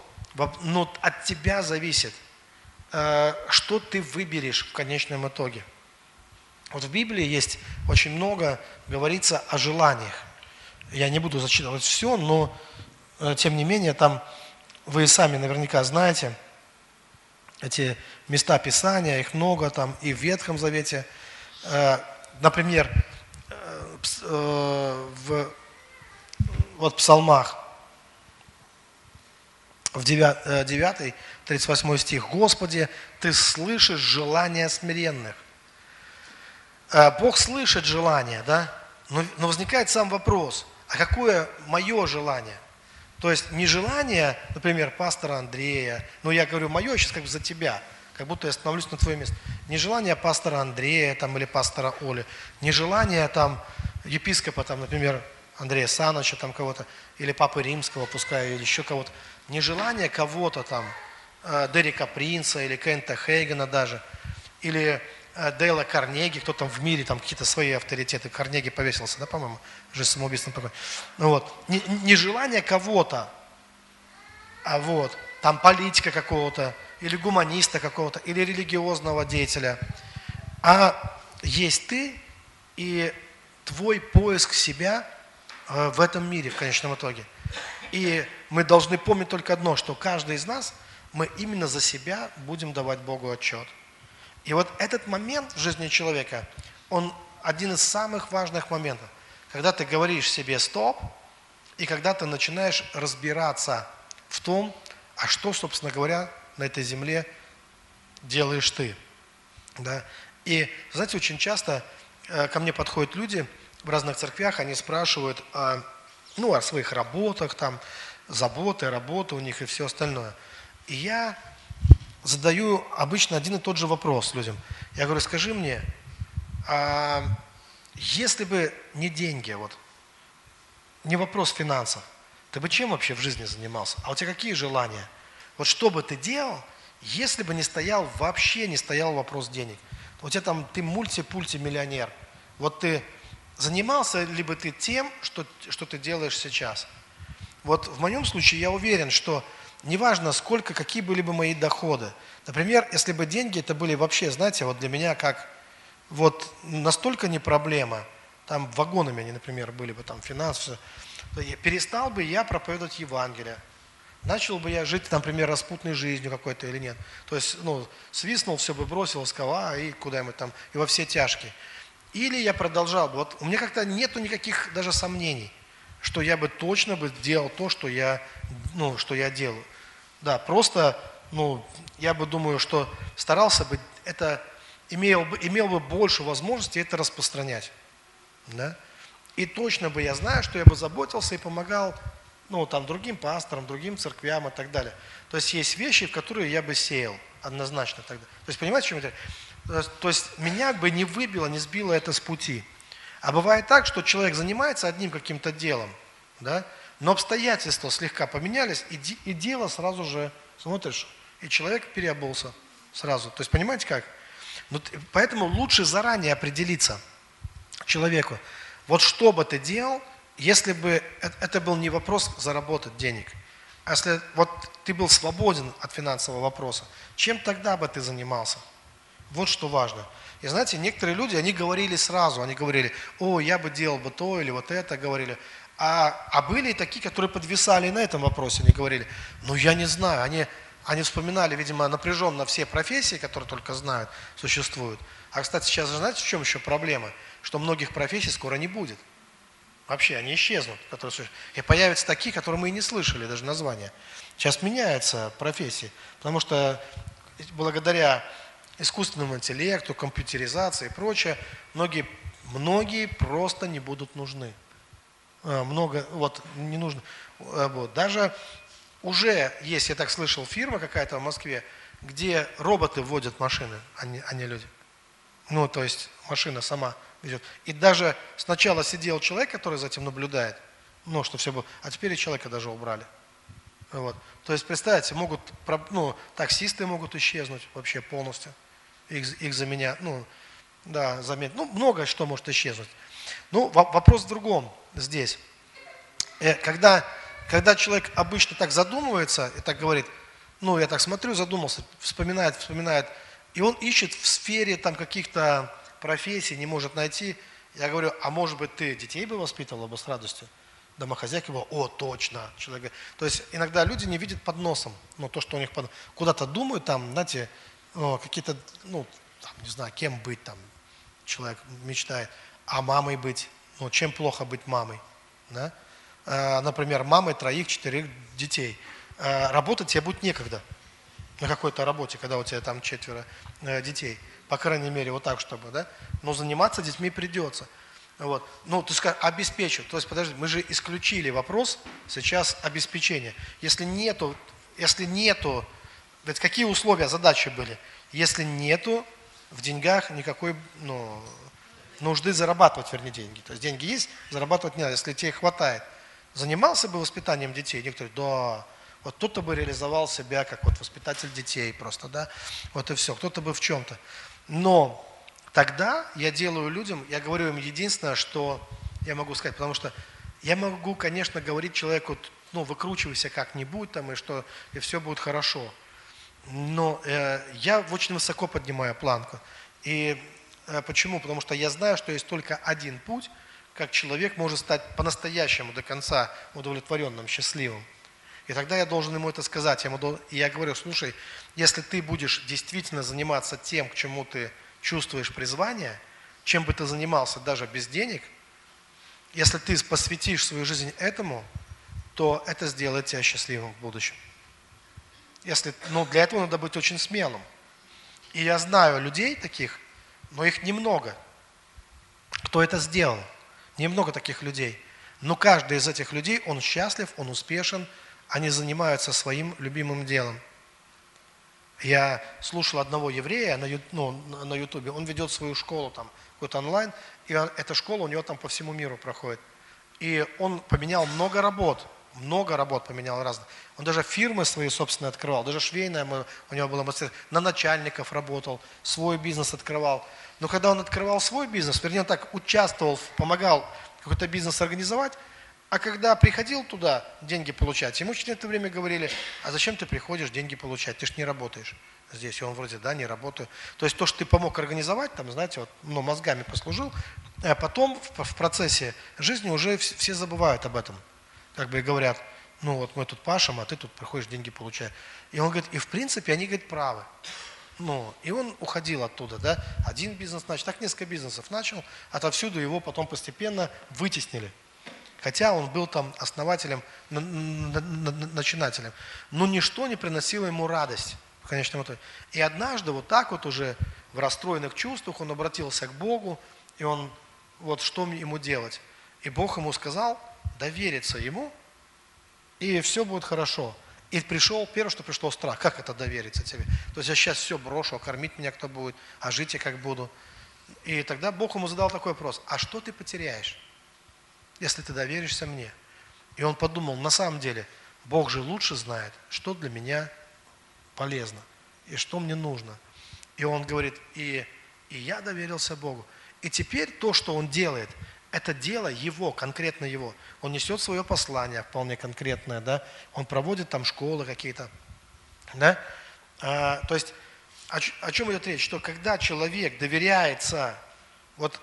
ну, от тебя зависит, э, что ты выберешь в конечном итоге. Вот в Библии есть очень много, говорится о желаниях. Я не буду зачитывать все, но э, тем не менее там вы сами наверняка знаете эти места Писания, их много там и в Ветхом Завете. Э, например, э, э, в вот псалмах, в 9, 9 38 стих. «Господи, Ты слышишь желания смиренных». Бог слышит желания, да? Но, но возникает сам вопрос, а какое мое желание – то есть не желание, например, пастора Андрея, ну я говорю, мое сейчас как бы за тебя, как будто я становлюсь на твое место. Не желание пастора Андрея там, или пастора Оли, не желание там епископа, там, например, Андрея Саныча, там кого-то, или Папы Римского, пускай, или еще кого-то. Не желание кого-то там, э, Дерека Принца или Кента Хейгена даже, или Дейла Карнеги, кто там в мире, там какие-то свои авторитеты. Карнеги повесился, да, по-моему, жизнь самоубийством такой. Ну вот, не, не желание кого-то, а вот, там политика какого-то, или гуманиста какого-то, или религиозного деятеля, а есть ты и твой поиск себя э, в этом мире в конечном итоге. И мы должны помнить только одно, что каждый из нас, мы именно за себя будем давать Богу отчет. И вот этот момент в жизни человека, он один из самых важных моментов. Когда ты говоришь себе «стоп», и когда ты начинаешь разбираться в том, а что, собственно говоря, на этой земле делаешь ты. Да? И, знаете, очень часто э, ко мне подходят люди в разных церквях, они спрашивают о, ну, о своих работах, там, заботы, работы у них и все остальное. И я задаю обычно один и тот же вопрос людям. Я говорю, скажи мне, а если бы не деньги, вот, не вопрос финансов, ты бы чем вообще в жизни занимался? А у тебя какие желания? Вот что бы ты делал, если бы не стоял, вообще не стоял вопрос денег? У тебя там, ты мульти-пульти-миллионер. Вот ты занимался ли бы ты тем, что, что ты делаешь сейчас? Вот в моем случае я уверен, что неважно сколько, какие были бы мои доходы. Например, если бы деньги это были вообще, знаете, вот для меня как вот настолько не проблема, там вагонами они, например, были бы там финансы, перестал бы я проповедовать Евангелие. Начал бы я жить, например, распутной жизнью какой-то или нет. То есть, ну, свистнул, все бы бросил скала и куда-нибудь там, и во все тяжкие. Или я продолжал бы. Вот у меня как-то нету никаких даже сомнений, что я бы точно бы делал то, что я, ну, что я делаю. Да, просто, ну, я бы думаю, что старался бы это имел бы, имел бы больше возможности это распространять. Да? И точно бы я знаю, что я бы заботился и помогал ну, там, другим пасторам, другим церквям и так далее. То есть есть вещи, в которые я бы сеял однозначно тогда. То есть понимаете, о чем я То есть меня бы не выбило, не сбило это с пути. А бывает так, что человек занимается одним каким-то делом, да, но обстоятельства слегка поменялись, и, и дело сразу же, смотришь, и человек переобулся сразу. То есть понимаете как? Ну, поэтому лучше заранее определиться человеку, вот что бы ты делал, если бы это был не вопрос заработать денег, а если вот ты был свободен от финансового вопроса, чем тогда бы ты занимался? Вот что важно. И знаете, некоторые люди, они говорили сразу, они говорили, о, я бы делал бы то или вот это, говорили. А, а были и такие, которые подвисали на этом вопросе, они говорили, ну я не знаю, они они вспоминали, видимо, напряженно все профессии, которые только знают, существуют. А, кстати, сейчас знаете, в чем еще проблема? Что многих профессий скоро не будет. Вообще, они исчезнут. Которые И появятся такие, которые мы и не слышали, даже названия. Сейчас меняются профессии, потому что благодаря искусственному интеллекту, компьютеризации и прочее, многие, многие просто не будут нужны. А, много, вот, не нужно. А, вот. Даже уже есть, я так слышал, фирма какая-то в Москве, где роботы вводят машины, а не, а не люди. Ну, то есть машина сама ведет. И даже сначала сидел человек, который за этим наблюдает, ну, что все было, а теперь и человека даже убрали. Вот. То есть, представьте, могут, ну, таксисты могут исчезнуть вообще полностью. Их, их заменят, ну, да, заменят. Ну, многое что может исчезнуть. Ну, вопрос в другом здесь. Э, когда когда человек обычно так задумывается и так говорит, ну, я так смотрю, задумался, вспоминает, вспоминает, и он ищет в сфере там каких-то профессий, не может найти, я говорю, а может быть ты детей бы воспитывала бы с радостью? Домохозяйка была, о, точно. Человек, то есть иногда люди не видят под носом, ну, то, что у них под... Куда-то думают, там, знаете, какие-то, ну, там, не знаю, кем быть там, человек мечтает, а мамой быть, ну, чем плохо быть мамой, да? Э, например, мамой троих-четырех детей, э, работать тебе будет некогда на какой-то работе, когда у тебя там четверо э, детей. По крайней мере, вот так, чтобы, да? Но заниматься детьми придется. Вот. Ну, ты скажешь, обеспечу. То есть, подожди, мы же исключили вопрос сейчас обеспечения. Если нету, если нету, ведь какие условия, задачи были? Если нету в деньгах никакой, ну, нужды зарабатывать, вернее, деньги. То есть деньги есть, зарабатывать не надо, если тебе хватает – занимался бы воспитанием детей? Некоторые, да, вот кто-то бы реализовал себя как вот воспитатель детей просто, да, вот и все, кто-то бы в чем-то. Но тогда я делаю людям, я говорю им единственное, что я могу сказать, потому что я могу, конечно, говорить человеку, ну, выкручивайся как-нибудь там, и что, и все будет хорошо. Но э, я очень высоко поднимаю планку. И э, почему? Потому что я знаю, что есть только один путь, как человек может стать по-настоящему до конца удовлетворенным, счастливым. И тогда я должен ему это сказать. Я, ему и я говорю, слушай, если ты будешь действительно заниматься тем, к чему ты чувствуешь призвание, чем бы ты занимался даже без денег, если ты посвятишь свою жизнь этому, то это сделает тебя счастливым в будущем. Если, ну, для этого надо быть очень смелым. И я знаю людей таких, но их немного. Кто это сделал? Немного таких людей. Но каждый из этих людей, он счастлив, он успешен, они занимаются своим любимым делом. Я слушал одного еврея на, ну, на ютубе, он ведет свою школу там, какой-то онлайн, и эта школа у него там по всему миру проходит. И он поменял много работ, много работ поменял разных. Он даже фирмы свои собственные открывал, даже швейная у него была мастерская, на начальников работал, свой бизнес открывал. Но когда он открывал свой бизнес, вернее, так участвовал, помогал какой-то бизнес организовать, а когда приходил туда деньги получать, ему через это время говорили, а зачем ты приходишь деньги получать, ты же не работаешь здесь. И он вроде, да, не работаю. То есть то, что ты помог организовать, там, знаете, вот, ну, мозгами послужил, а потом в, в процессе жизни уже все забывают об этом. Как бы говорят, ну вот мы тут пашем, а ты тут приходишь деньги получаешь. И он говорит, и в принципе они, говорит, правы. Ну, и он уходил оттуда, да, один бизнес начал, так несколько бизнесов начал, отовсюду его потом постепенно вытеснили. Хотя он был там основателем, начинателем. Но ничто не приносило ему радость в конечном итоге. И однажды вот так вот уже в расстроенных чувствах он обратился к Богу, и он, вот что ему делать? И Бог ему сказал довериться ему, и все будет хорошо. И пришел, первое, что пришло страх. Как это довериться тебе? То есть я сейчас все брошу, а кормить меня кто будет, а жить я как буду. И тогда Бог ему задал такой вопрос. А что ты потеряешь, если ты доверишься мне? И он подумал, на самом деле, Бог же лучше знает, что для меня полезно и что мне нужно. И он говорит, и, и я доверился Богу. И теперь то, что он делает – это дело его, конкретно его. Он несет свое послание вполне конкретное, да, он проводит там школы какие-то, да. А, то есть о, о чем идет речь? Что когда человек доверяется, вот,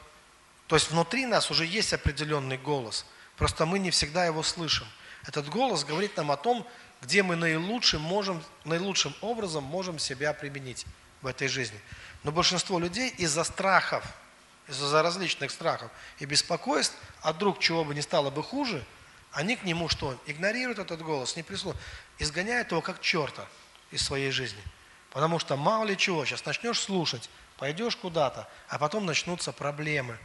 то есть внутри нас уже есть определенный голос, просто мы не всегда его слышим. Этот голос говорит нам о том, где мы наилучшим, можем, наилучшим образом можем себя применить в этой жизни. Но большинство людей из-за страхов, из-за различных страхов и беспокойств, а вдруг чего бы не стало бы хуже, они к нему что? Игнорируют этот голос, не прислушивают, изгоняют его как черта из своей жизни. Потому что мало ли чего, сейчас начнешь слушать, пойдешь куда-то, а потом начнутся проблемы.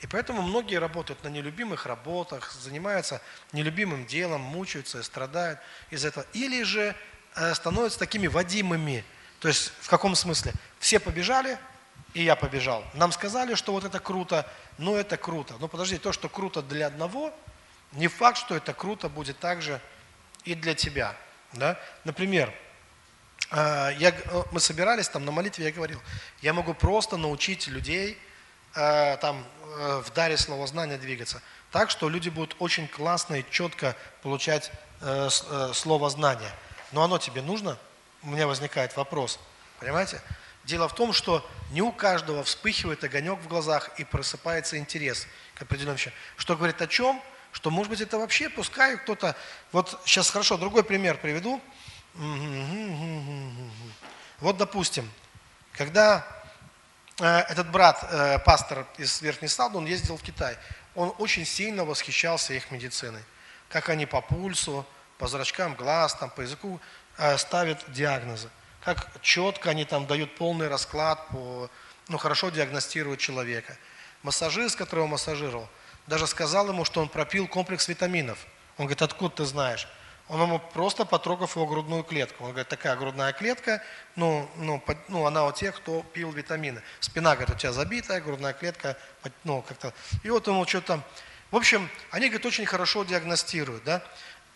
И поэтому многие работают на нелюбимых работах, занимаются нелюбимым делом, мучаются и страдают из-за этого. Или же э, становятся такими водимыми. То есть в каком смысле? Все побежали, и я побежал. Нам сказали, что вот это круто, но это круто. Но подожди, то, что круто для одного, не факт, что это круто будет также и для тебя. Да? Например, э, я, э, мы собирались там на молитве, я говорил, я могу просто научить людей э, там в даре слова знания двигаться. Так, что люди будут очень классно и четко получать слово знания. Но оно тебе нужно? У меня возникает вопрос. Понимаете? Дело в том, что не у каждого вспыхивает огонек в глазах и просыпается интерес к определенным вещам. Что говорит о чем? Что, может быть, это вообще, пускай кто-то... Вот сейчас хорошо, другой пример приведу. Вот, допустим, когда э, этот брат, э, пастор из Верхней Салды, он ездил в Китай, он очень сильно восхищался их медициной. Как они по пульсу, по зрачкам глаз, там, по языку э, ставят диагнозы как четко они там дают полный расклад, по, ну, хорошо диагностируют человека. Массажист, которого массажировал, даже сказал ему, что он пропил комплекс витаминов. Он говорит, откуда ты знаешь? Он ему просто потрогав его грудную клетку. Он говорит, такая грудная клетка, ну, ну, под, ну она у тех, кто пил витамины. Спина, говорит, у тебя забитая, грудная клетка, ну, как-то. И вот ему что-то. В общем, они, говорит, очень хорошо диагностируют, да.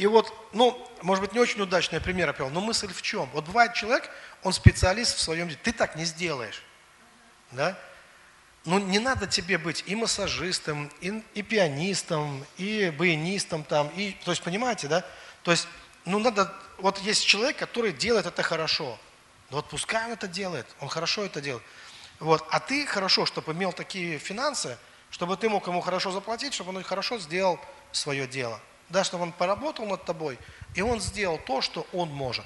И вот, ну, может быть, не очень удачный пример я привел, но мысль в чем? Вот бывает человек, он специалист в своем деле, ты так не сделаешь, да? Ну, не надо тебе быть и массажистом, и, и пианистом, и баянистом там, и, то есть, понимаете, да? То есть, ну, надо, вот есть человек, который делает это хорошо, вот пускай он это делает, он хорошо это делает. Вот. А ты хорошо, чтобы имел такие финансы, чтобы ты мог ему хорошо заплатить, чтобы он хорошо сделал свое дело. Да, чтобы он поработал над тобой, и он сделал то, что он может.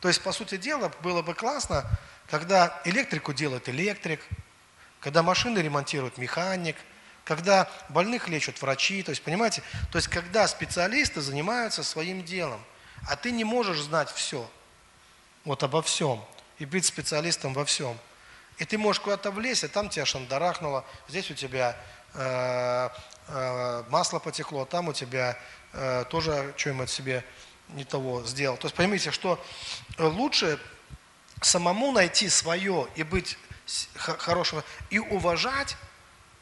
То есть, по сути дела, было бы классно, когда электрику делает электрик, когда машины ремонтирует механик, когда больных лечат врачи, то есть, понимаете, то есть, когда специалисты занимаются своим делом, а ты не можешь знать все, вот обо всем, и быть специалистом во всем. И ты можешь куда-то влезть, а там тебя шандарахнуло, здесь у тебя э, э, масло потекло, там у тебя э, тоже что-нибудь себе не того сделал. То есть поймите, что лучше самому найти свое и быть хорошим, и уважать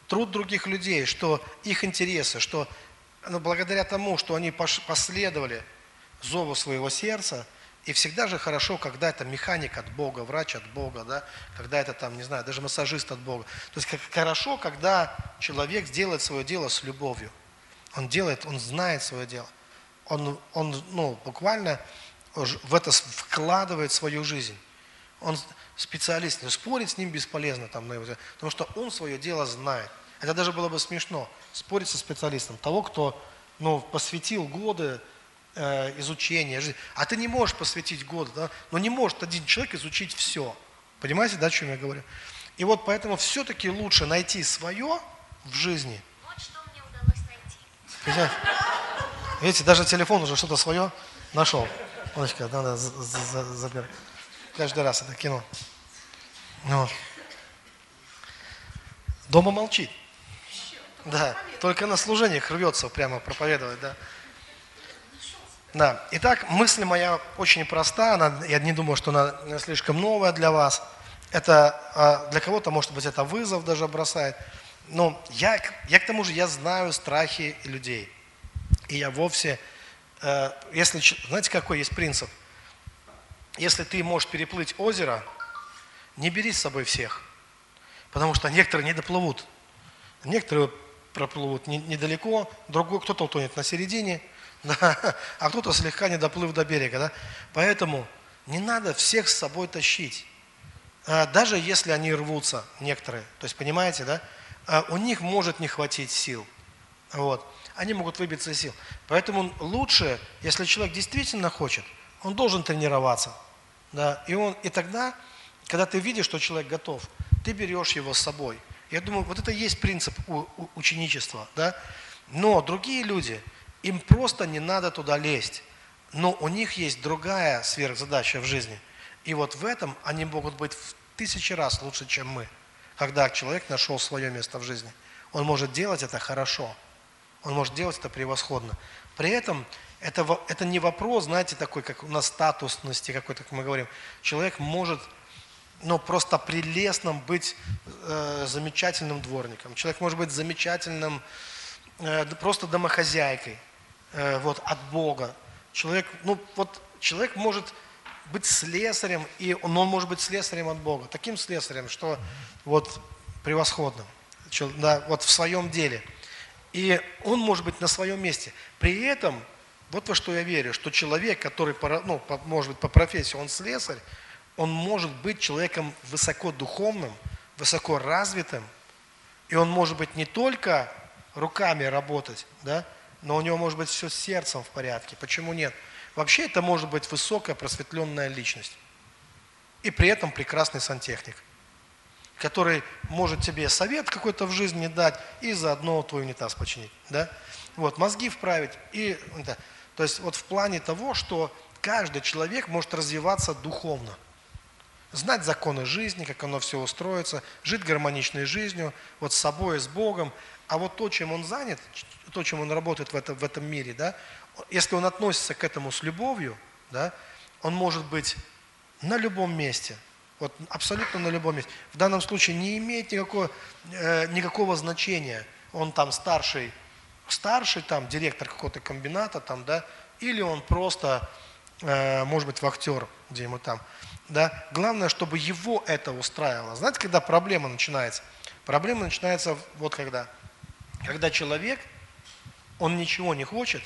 труд других людей, что их интересы, что ну, благодаря тому, что они последовали зову своего сердца, и всегда же хорошо, когда это механик от Бога, врач от Бога, да, когда это там, не знаю, даже массажист от Бога. То есть как хорошо, когда человек делает свое дело с любовью. Он делает, он знает свое дело. Он, он ну, буквально в это вкладывает свою жизнь. Он специалист, но спорить с ним бесполезно, там, потому что он свое дело знает. Это даже было бы смешно, спорить со специалистом, того, кто ну, посвятил годы э, изучения жизни. А ты не можешь посвятить годы, да? но не может один человек изучить все. Понимаете, да, о чем я говорю? И вот поэтому все-таки лучше найти свое в жизни. Вот что мне удалось найти. Видите, даже телефон уже что-то свое нашел. Олечка, надо забирать. Каждый раз это кино. Вот. Дома молчит. Да, только на служениях рвется прямо проповедовать, да. Да, итак, мысль моя очень проста, она, я не думаю, что она слишком новая для вас. Это а, для кого-то, может быть, это вызов даже бросает. Но я, я к тому же, я знаю страхи людей. И я вовсе, э, если, знаете, какой есть принцип? Если ты можешь переплыть озеро, не бери с собой всех, потому что некоторые не доплывут. Некоторые проплывут недалеко, другой кто-то утонет на середине, да, *laughs* а кто-то слегка не доплыв до берега. Да? Поэтому не надо всех с собой тащить. А, даже если они рвутся, некоторые. То есть, понимаете, да? А, у них может не хватить сил. Вот. Они могут выбиться из сил. Поэтому лучше, если человек действительно хочет, он должен тренироваться. Да? И, он, и тогда, когда ты видишь, что человек готов, ты берешь его с собой. Я думаю, вот это и есть принцип у, у, ученичества. Да? Но другие люди, им просто не надо туда лезть. Но у них есть другая сверхзадача в жизни. И вот в этом они могут быть в тысячи раз лучше, чем мы. Когда человек нашел свое место в жизни. Он может делать это хорошо. Он может делать это превосходно. При этом это, это не вопрос, знаете, такой, как у нас статусности какой-то, как мы говорим. Человек может ну, просто прелестным быть э, замечательным дворником. Человек может быть замечательным э, просто домохозяйкой э, вот, от Бога. Человек, ну, вот, человек может быть слесарем, и он, он может быть слесарем от Бога. Таким слесарем, что вот превосходным. Да, вот в своем деле – и он может быть на своем месте. При этом, вот во что я верю, что человек, который, ну, может быть, по профессии, он слесарь, он может быть человеком высоко духовным, высоко развитым, и он может быть не только руками работать, да, но у него может быть все сердцем в порядке. Почему нет? Вообще это может быть высокая просветленная личность. И при этом прекрасный сантехник который может тебе совет какой-то в жизни дать и заодно твой унитаз починить. Да? Вот, мозги вправить. И, да. То есть вот в плане того, что каждый человек может развиваться духовно. Знать законы жизни, как оно все устроится, жить гармоничной жизнью, вот с собой, с Богом. А вот то, чем он занят, то, чем он работает в, это, в этом мире, да, если он относится к этому с любовью, да, он может быть на любом месте – вот абсолютно на любом месте. В данном случае не имеет никакого, э, никакого значения. Он там старший, старший там директор какого-то комбината там, да, или он просто, э, может быть, вахтер, где ему там. Да? Главное, чтобы его это устраивало. Знаете, когда проблема начинается? Проблема начинается вот когда. Когда человек, он ничего не хочет,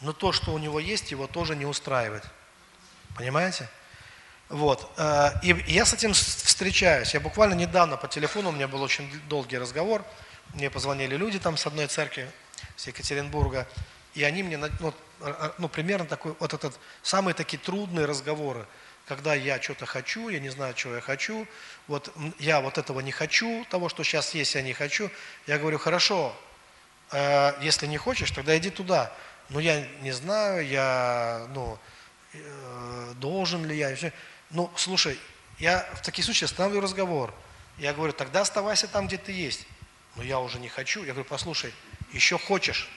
но то, что у него есть, его тоже не устраивает. Понимаете? Вот. э, И я с этим встречаюсь. Я буквально недавно по телефону, у меня был очень долгий разговор. Мне позвонили люди там с одной церкви, с Екатеринбурга. И они мне, ну, ну, примерно такой, вот этот, самые такие трудные разговоры, когда я что-то хочу, я не знаю, чего я хочу, вот я вот этого не хочу, того, что сейчас есть, я не хочу. Я говорю, хорошо, э, если не хочешь, тогда иди туда. Но я не знаю, я, ну, э, должен ли я. Ну, слушай, я в такие случаи останавливаю разговор. Я говорю, тогда оставайся там, где ты есть. Но я уже не хочу. Я говорю, послушай, еще хочешь?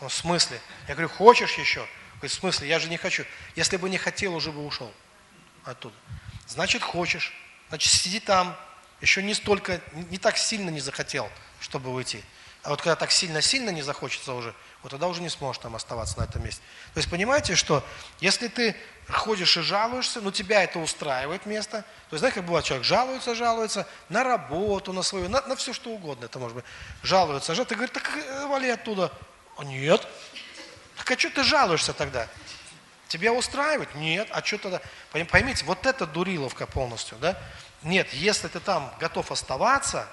Он в смысле? Я говорю, хочешь еще? Говорит, в смысле? Я же не хочу. Если бы не хотел, уже бы ушел оттуда. Значит, хочешь. Значит, сиди там. Еще не столько, не так сильно не захотел, чтобы уйти. А вот когда так сильно-сильно не захочется уже, вот тогда уже не сможешь там оставаться на этом месте. То есть понимаете, что если ты ходишь и жалуешься, но тебя это устраивает место, то есть знаете, как бывает, человек жалуется, жалуется на работу, на свою, на, на все что угодно, это может быть, жалуется, жалуется, ты говоришь, так э, вали оттуда. А нет. Так а что ты жалуешься тогда? Тебя устраивает? Нет. А что тогда? Пойм- Поймите, вот это дуриловка полностью, да? Нет, если ты там готов оставаться,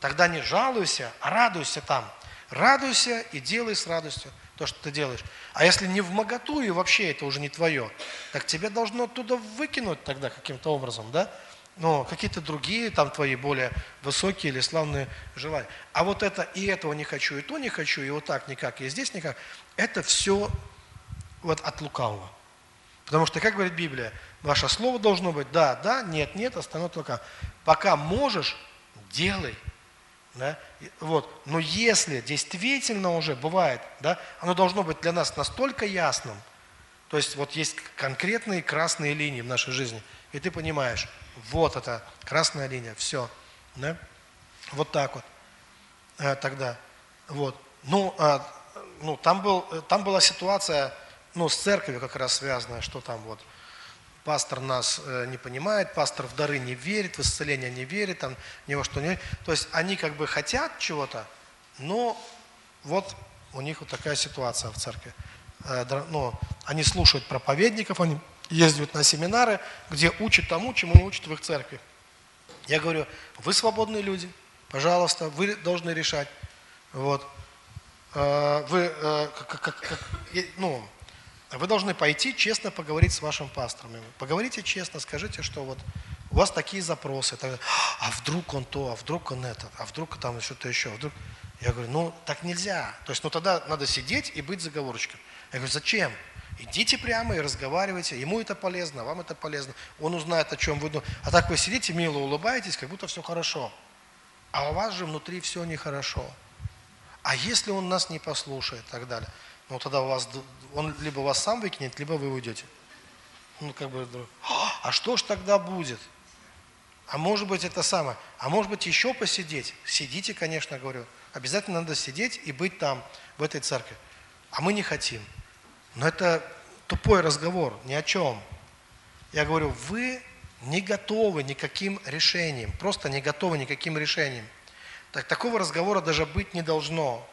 тогда не жалуйся, а радуйся там. Радуйся и делай с радостью то, что ты делаешь. А если не в моготу и вообще это уже не твое, так тебя должно оттуда выкинуть тогда каким-то образом, да? Но какие-то другие там твои более высокие или славные желания. А вот это и этого не хочу, и то не хочу, и вот так никак, и здесь никак, это все вот от лукавого. Потому что, как говорит Библия, ваше слово должно быть да, да, нет, нет, остальное только. Пока можешь, делай. Да? Вот. Но если действительно уже бывает, да, оно должно быть для нас настолько ясным, то есть вот есть конкретные красные линии в нашей жизни, и ты понимаешь, вот это красная линия, все. Да? Вот так вот э, тогда. Вот. Ну, а, ну там, был, э, там была ситуация, ну, с церковью как раз связанная, что там вот пастор нас э, не понимает, пастор в дары не верит, в исцеление не верит, там, ни во что не верит. То есть они как бы хотят чего-то, но вот у них вот такая ситуация в церкви. Э, дра- ну, они слушают проповедников, они ездят на семинары, где учат тому, чему не учат в их церкви. Я говорю, вы свободные люди, пожалуйста, вы должны решать. Вот. Э, Вы, как- как- как- ну, вы должны пойти честно поговорить с вашим пастором. Поговорите честно, скажите, что вот у вас такие запросы. Так, а вдруг он то, а вдруг он это, а вдруг там что-то еще. а Вдруг... Я говорю, ну так нельзя. То есть, ну тогда надо сидеть и быть заговорщиком. Я говорю, зачем? Идите прямо и разговаривайте. Ему это полезно, вам это полезно. Он узнает, о чем вы думаете. А так вы сидите, мило улыбаетесь, как будто все хорошо. А у вас же внутри все нехорошо. А если он нас не послушает и так далее? Ну тогда у вас, он либо вас сам выкинет, либо вы уйдете. Ну как бы, да. а что ж тогда будет? А может быть это самое, а может быть еще посидеть? Сидите, конечно, говорю. Обязательно надо сидеть и быть там, в этой церкви. А мы не хотим. Но это тупой разговор, ни о чем. Я говорю, вы не готовы никаким решением, просто не готовы никаким решением. Так, такого разговора даже быть не должно.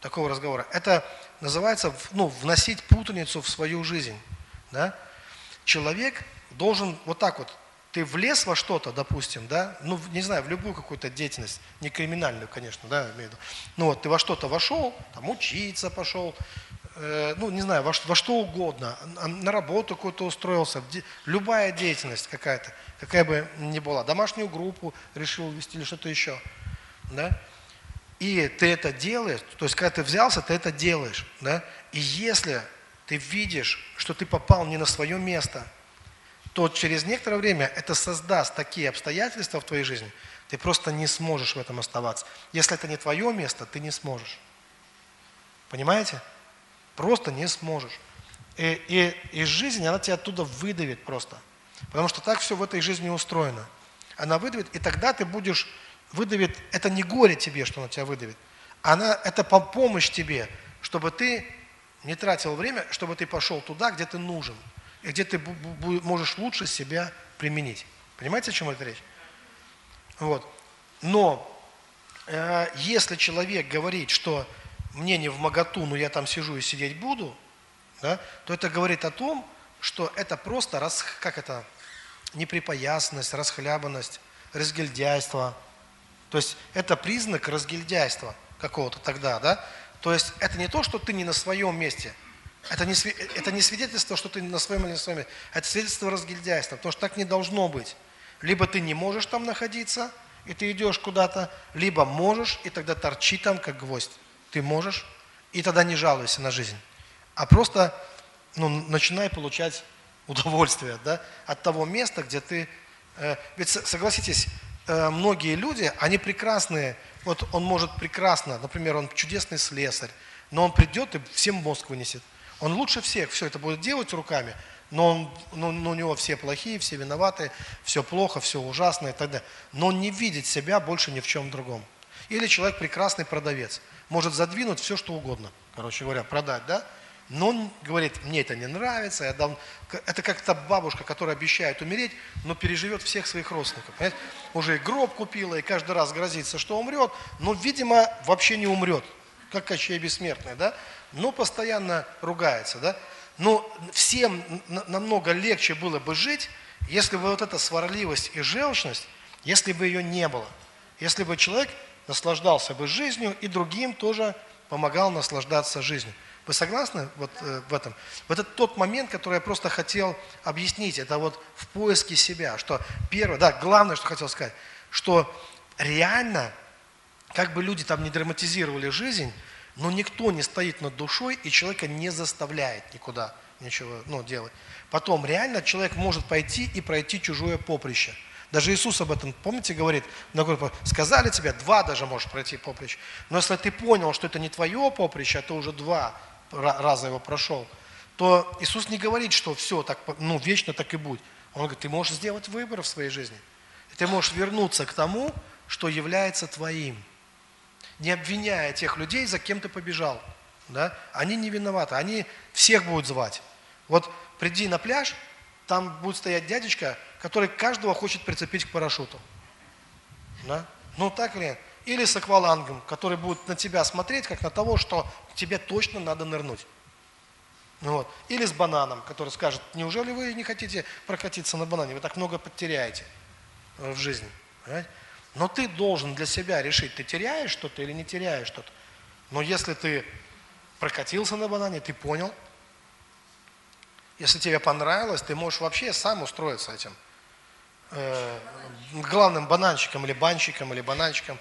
Такого разговора. Это называется ну, вносить путаницу в свою жизнь. Да? Человек должен вот так вот, ты влез во что-то, допустим, да, ну, не знаю, в любую какую-то деятельность, не криминальную, конечно, да, имею в виду. Ну вот, ты во что-то вошел, там, учиться пошел, э, ну, не знаю, во, во что угодно, на, на работу какую-то устроился, де- любая деятельность какая-то, какая бы ни была, домашнюю группу решил вести или что-то еще, да, и ты это делаешь, то есть когда ты взялся, ты это делаешь, да, и если ты видишь, что ты попал не на свое место, то через некоторое время это создаст такие обстоятельства в твоей жизни, ты просто не сможешь в этом оставаться. Если это не твое место, ты не сможешь. Понимаете? Просто не сможешь. И, и, и жизнь, она тебя оттуда выдавит просто. Потому что так все в этой жизни устроено. Она выдавит, и тогда ты будешь, выдавит, это не горе тебе, что она тебя выдавит. Она, это по- помощь тебе, чтобы ты не тратил время, чтобы ты пошел туда, где ты нужен. И где ты можешь лучше себя применить. Понимаете, о чем это речь? Вот. Но э, если человек говорит, что мне не в моготу, но я там сижу и сидеть буду, да, то это говорит о том, что это просто, рас, как это, неприпоясанность, расхлябанность, разгильдяйство. То есть это признак разгильдяйства какого-то тогда, да? То есть это не то, что ты не на своем месте. Это не, это не свидетельство, что ты на своем или не на своем месте. Это свидетельство разгильдяйства, потому что так не должно быть. Либо ты не можешь там находиться, и ты идешь куда-то, либо можешь, и тогда торчи там, как гвоздь. Ты можешь, и тогда не жалуйся на жизнь. А просто ну, начинай получать удовольствие да, от того места, где ты... Э, ведь согласитесь, многие люди, они прекрасные, вот он может прекрасно, например, он чудесный слесарь, но он придет и всем мозг вынесет. Он лучше всех все это будет делать руками, но, он, но, но у него все плохие, все виноваты, все плохо, все ужасно и так далее. Но он не видит себя больше ни в чем другом. Или человек прекрасный продавец, может задвинуть все, что угодно, короче говоря, продать, да? Но он говорит, мне это не нравится, я дам... это как то бабушка, которая обещает умереть, но переживет всех своих родственников. Понимаете? Уже и гроб купила, и каждый раз грозится, что умрет, но, видимо, вообще не умрет, как Кощей Бессмертный, да? Но постоянно ругается, да? Но всем намного легче было бы жить, если бы вот эта сварливость и желчность, если бы ее не было. Если бы человек наслаждался бы жизнью и другим тоже помогал наслаждаться жизнью. Вы согласны вот э, в этом? Вот это тот момент, который я просто хотел объяснить. Это вот в поиске себя. Что первое, да, главное, что хотел сказать, что реально, как бы люди там не драматизировали жизнь, но никто не стоит над душой и человека не заставляет никуда ничего ну, делать. Потом реально человек может пойти и пройти чужое поприще. Даже Иисус об этом, помните, говорит, на сказали тебе, два даже можешь пройти поприще. Но если ты понял, что это не твое поприще, а ты уже два раза его прошел, то Иисус не говорит, что все, так, ну, вечно так и будет. Он говорит, ты можешь сделать выбор в своей жизни. ты можешь вернуться к тому, что является твоим. Не обвиняя тех людей, за кем ты побежал. Да? Они не виноваты, они всех будут звать. Вот приди на пляж, там будет стоять дядечка, который каждого хочет прицепить к парашюту. Да? Ну так или? Или с аквалангом, который будет на тебя смотреть, как на того, что тебе точно надо нырнуть. Вот. Или с бананом, который скажет, неужели вы не хотите прокатиться на банане, вы так много потеряете в жизни. Понимаете? Но ты должен для себя решить, ты теряешь что-то или не теряешь что-то. Но если ты прокатился на банане, ты понял, если тебе понравилось, ты можешь вообще сам устроиться этим э, главным бананщиком или банщиком или бананчиком,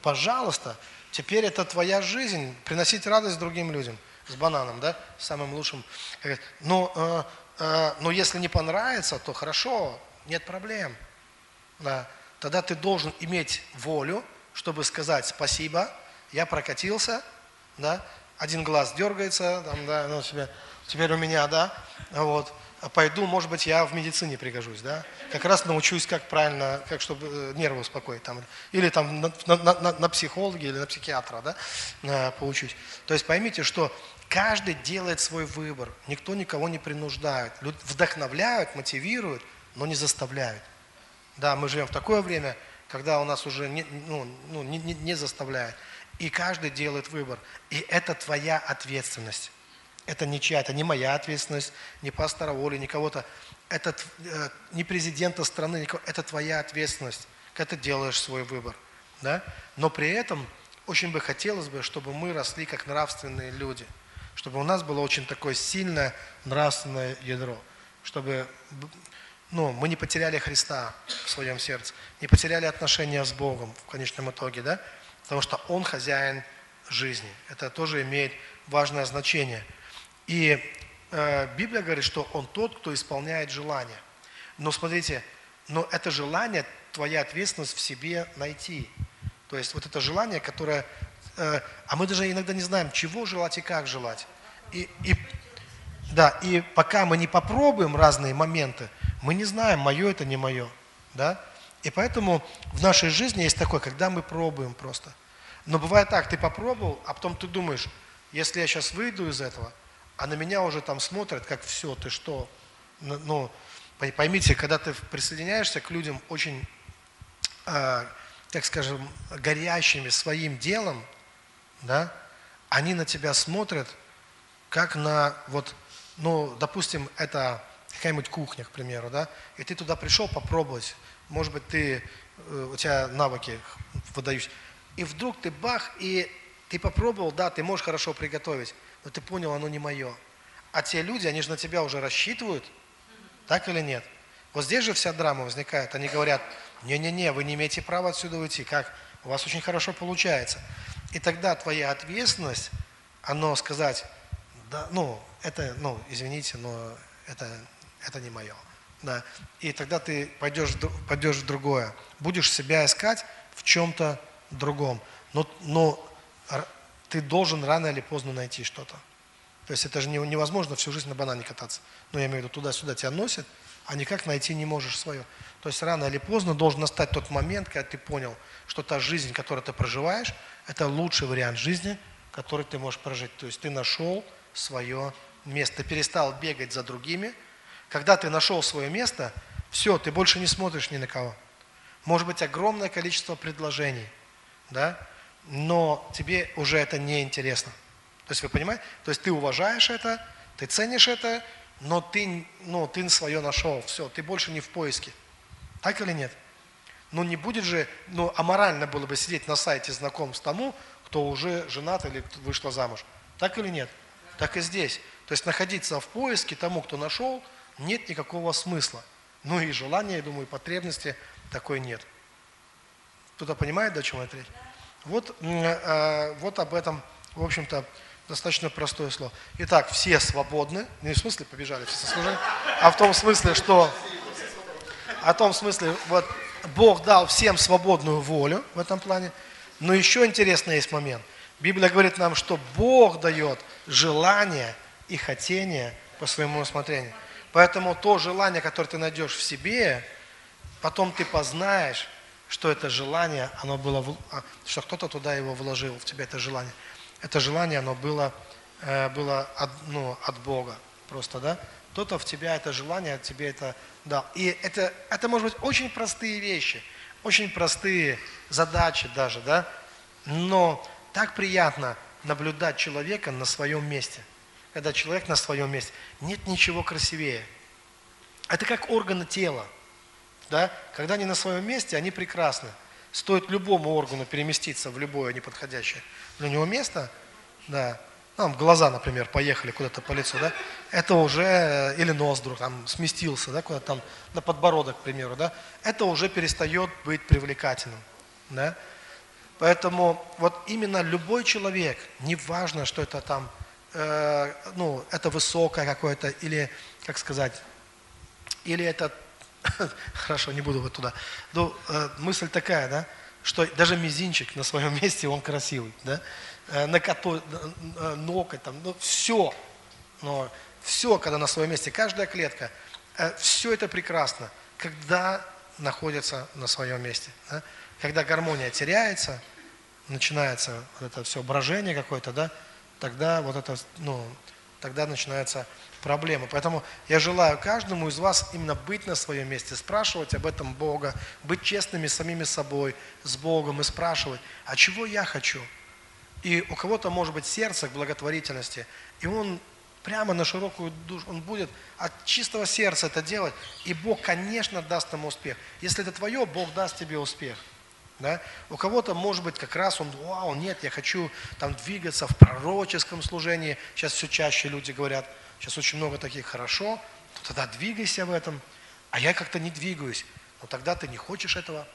пожалуйста, теперь это твоя жизнь, приносить радость другим людям с бананом, да, самым лучшим. Но, э, э, но если не понравится, то хорошо, нет проблем. Да. Тогда ты должен иметь волю, чтобы сказать спасибо, я прокатился, да, один глаз дергается, там, да, ну, себе, теперь у меня, да, вот, а пойду, может быть, я в медицине пригожусь, да? Как раз научусь, как правильно, как чтобы э, нервы успокоить там. Или там на, на, на, на психолога или на психиатра, да, э, поучусь. То есть поймите, что каждый делает свой выбор. Никто никого не принуждает. Вдохновляют, мотивируют, но не заставляют. Да, мы живем в такое время, когда у нас уже не, ну, ну, не, не, не заставляют. И каждый делает выбор. И это твоя ответственность. Это не чья, это не моя ответственность, не пастора Оли, не кого-то. Это э, не президента страны, никого, это твоя ответственность, когда ты делаешь свой выбор. Да? Но при этом очень бы хотелось бы, чтобы мы росли как нравственные люди, чтобы у нас было очень такое сильное нравственное ядро, чтобы ну, мы не потеряли Христа в своем сердце, не потеряли отношения с Богом в конечном итоге, да? потому что Он хозяин жизни. Это тоже имеет важное значение – и э, Библия говорит, что он тот, кто исполняет желание. Но смотрите, но это желание, твоя ответственность в себе найти. То есть вот это желание, которое... Э, а мы даже иногда не знаем, чего желать и как желать. И, и, да, и пока мы не попробуем разные моменты, мы не знаем, мое это не мое. Да? И поэтому в нашей жизни есть такое, когда мы пробуем просто. Но бывает так, ты попробовал, а потом ты думаешь, если я сейчас выйду из этого, а на меня уже там смотрят, как все, ты что? Ну, поймите, когда ты присоединяешься к людям очень, э, так скажем, горящими своим делом, да, они на тебя смотрят, как на, вот, ну, допустим, это какая-нибудь кухня, к примеру, да, и ты туда пришел попробовать, может быть, ты, э, у тебя навыки выдающие, и вдруг ты бах, и ты попробовал, да, ты можешь хорошо приготовить, но ты понял, оно не мое. А те люди, они же на тебя уже рассчитывают, так или нет? Вот здесь же вся драма возникает. Они говорят, не-не-не, вы не имеете права отсюда уйти. Как? У вас очень хорошо получается. И тогда твоя ответственность, оно сказать, да, ну, это, ну, извините, но это, это не мое. Да. И тогда ты пойдешь, пойдешь в другое. Будешь себя искать в чем-то другом. Но, но ты должен рано или поздно найти что-то. То есть это же невозможно всю жизнь на банане кататься. Ну, я имею в виду, туда-сюда тебя носят, а никак найти не можешь свое. То есть рано или поздно должен настать тот момент, когда ты понял, что та жизнь, которую ты проживаешь, это лучший вариант жизни, который ты можешь прожить. То есть ты нашел свое место, перестал бегать за другими. Когда ты нашел свое место, все, ты больше не смотришь ни на кого. Может быть огромное количество предложений, да, но тебе уже это не интересно. То есть вы понимаете? То есть ты уважаешь это, ты ценишь это, но ты, ну, ты свое нашел, все, ты больше не в поиске. Так или нет? Ну не будет же, ну аморально было бы сидеть на сайте знакомств тому, кто уже женат или вышла замуж. Так или нет? Так и здесь. То есть находиться в поиске тому, кто нашел, нет никакого смысла. Ну и желания, я думаю, потребности такой нет. Кто-то понимает, о чем я речь? Вот, э, вот об этом, в общем-то, достаточно простое слово. Итак, все свободны, не в смысле побежали все сослужения, а в том смысле, что, о том смысле, вот Бог дал всем свободную волю в этом плане, но еще интересный есть момент. Библия говорит нам, что Бог дает желание и хотение по своему усмотрению. Поэтому то желание, которое ты найдешь в себе, потом ты познаешь, что это желание, оно было, а, что кто-то туда его вложил, в тебя это желание это желание, оно было, э, было от, ну, от Бога просто, да? Кто-то в тебя это желание, тебе это дал. И это, это может быть очень простые вещи, очень простые задачи даже, да? Но так приятно наблюдать человека на своем месте. Когда человек на своем месте. Нет ничего красивее. Это как органы тела. Да? Когда они на своем месте, они прекрасны. Стоит любому органу переместиться в любое неподходящее для него место, да, там глаза, например, поехали куда-то по лицу, да, это уже, или нос вдруг там сместился, да, куда-то там на подбородок, к примеру, да, это уже перестает быть привлекательным, да. Поэтому вот именно любой человек, неважно, что это там, э, ну, это высокое какое-то, или, как сказать, или это *laughs* Хорошо, не буду вот туда. Ну, э, мысль такая, да, что даже мизинчик на своем *laughs* месте, он красивый, да. Э, на коту, э, ноготь, там, ну, все. Но все, когда на своем месте, каждая клетка, все это прекрасно, когда находится на своем месте. Да? Когда гармония теряется, начинается вот это все брожение какое-то, да, тогда вот это, ну, тогда начинается проблемы. Поэтому я желаю каждому из вас именно быть на своем месте, спрашивать об этом Бога, быть честными с самими собой, с Богом и спрашивать, а чего я хочу? И у кого-то может быть сердце к благотворительности, и он прямо на широкую душу, он будет от чистого сердца это делать, и Бог, конечно, даст ему успех. Если это твое, Бог даст тебе успех. Да? У кого-то, может быть, как раз он, вау, нет, я хочу там двигаться в пророческом служении. Сейчас все чаще люди говорят, сейчас очень много таких, хорошо, то тогда двигайся в этом. А я как-то не двигаюсь. Но тогда ты не хочешь этого.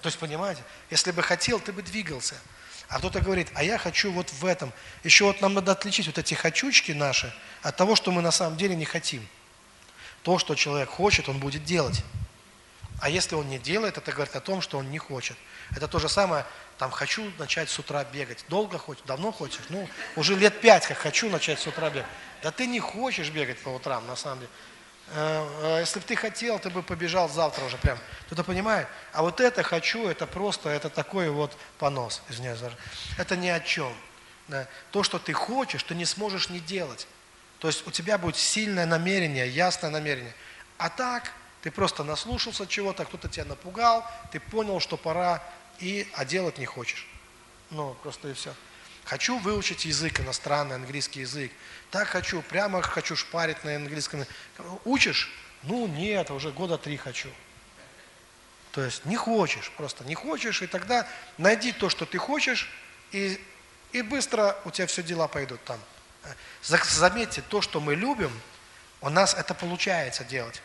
То есть, понимаете, если бы хотел, ты бы двигался. А кто-то говорит, а я хочу вот в этом. Еще вот нам надо отличить вот эти хочучки наши от того, что мы на самом деле не хотим. То, что человек хочет, он будет делать. А если он не делает, это говорит о том, что он не хочет. Это то же самое, там, хочу начать с утра бегать. Долго хочешь? Давно хочешь? Ну, уже лет пять, как хочу начать с утра бегать. Да ты не хочешь бегать по утрам, на самом деле. Э, э, если бы ты хотел, ты бы побежал завтра уже прям. Кто-то понимает? А вот это хочу, это просто, это такой вот понос, извиняюсь. Это ни о чем. То, что ты хочешь, ты не сможешь не делать. То есть у тебя будет сильное намерение, ясное намерение. А так, ты просто наслушался чего-то, кто-то тебя напугал, ты понял, что пора, и, а делать не хочешь. Ну, просто и все. Хочу выучить язык иностранный, английский язык. Так хочу, прямо хочу шпарить на английском. Учишь? Ну нет, уже года три хочу. То есть не хочешь, просто не хочешь, и тогда найди то, что ты хочешь, и, и быстро у тебя все дела пойдут там. Заметьте, то, что мы любим, у нас это получается делать.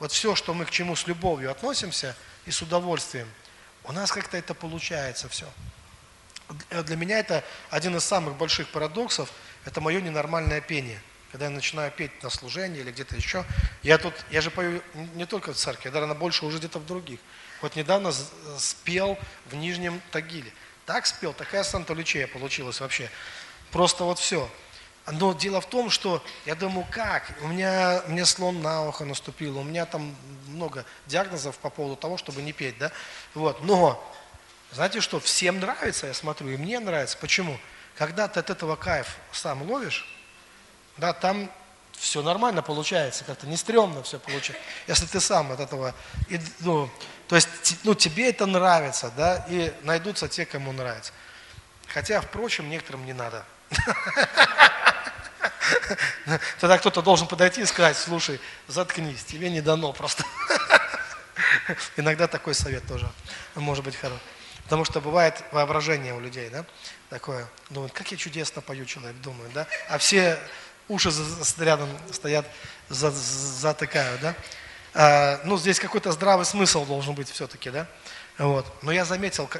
Вот все, что мы к чему с любовью относимся и с удовольствием, у нас как-то это получается все. Для меня это один из самых больших парадоксов, это мое ненормальное пение. Когда я начинаю петь на служении или где-то еще, я тут, я же пою не только в церкви, я, наверное, больше уже где-то в других. Вот недавно спел в Нижнем Тагиле. Так спел, такая Санта-Лючея получилась вообще. Просто вот все. Но дело в том, что я думаю, как? У меня, мне слон на ухо наступил, у меня там много диагнозов по поводу того, чтобы не петь, да? Вот, но, знаете что, всем нравится, я смотрю, и мне нравится. Почему? Когда ты от этого кайф сам ловишь, да, там все нормально получается, как-то не стрёмно все получается. Если ты сам от этого, и, ну, то есть, ну, тебе это нравится, да, и найдутся те, кому нравится. Хотя, впрочем, некоторым не надо. *laughs* *laughs* Тогда кто-то должен подойти и сказать, слушай, заткнись, тебе не дано просто. *laughs* Иногда такой совет тоже может быть хороший. Потому что бывает воображение у людей, да, такое, думают, как я чудесно пою, человек думает, да, а все уши рядом стоят, затыкают, да. А, ну, здесь какой-то здравый смысл должен быть все-таки, да. Вот. Но я заметил,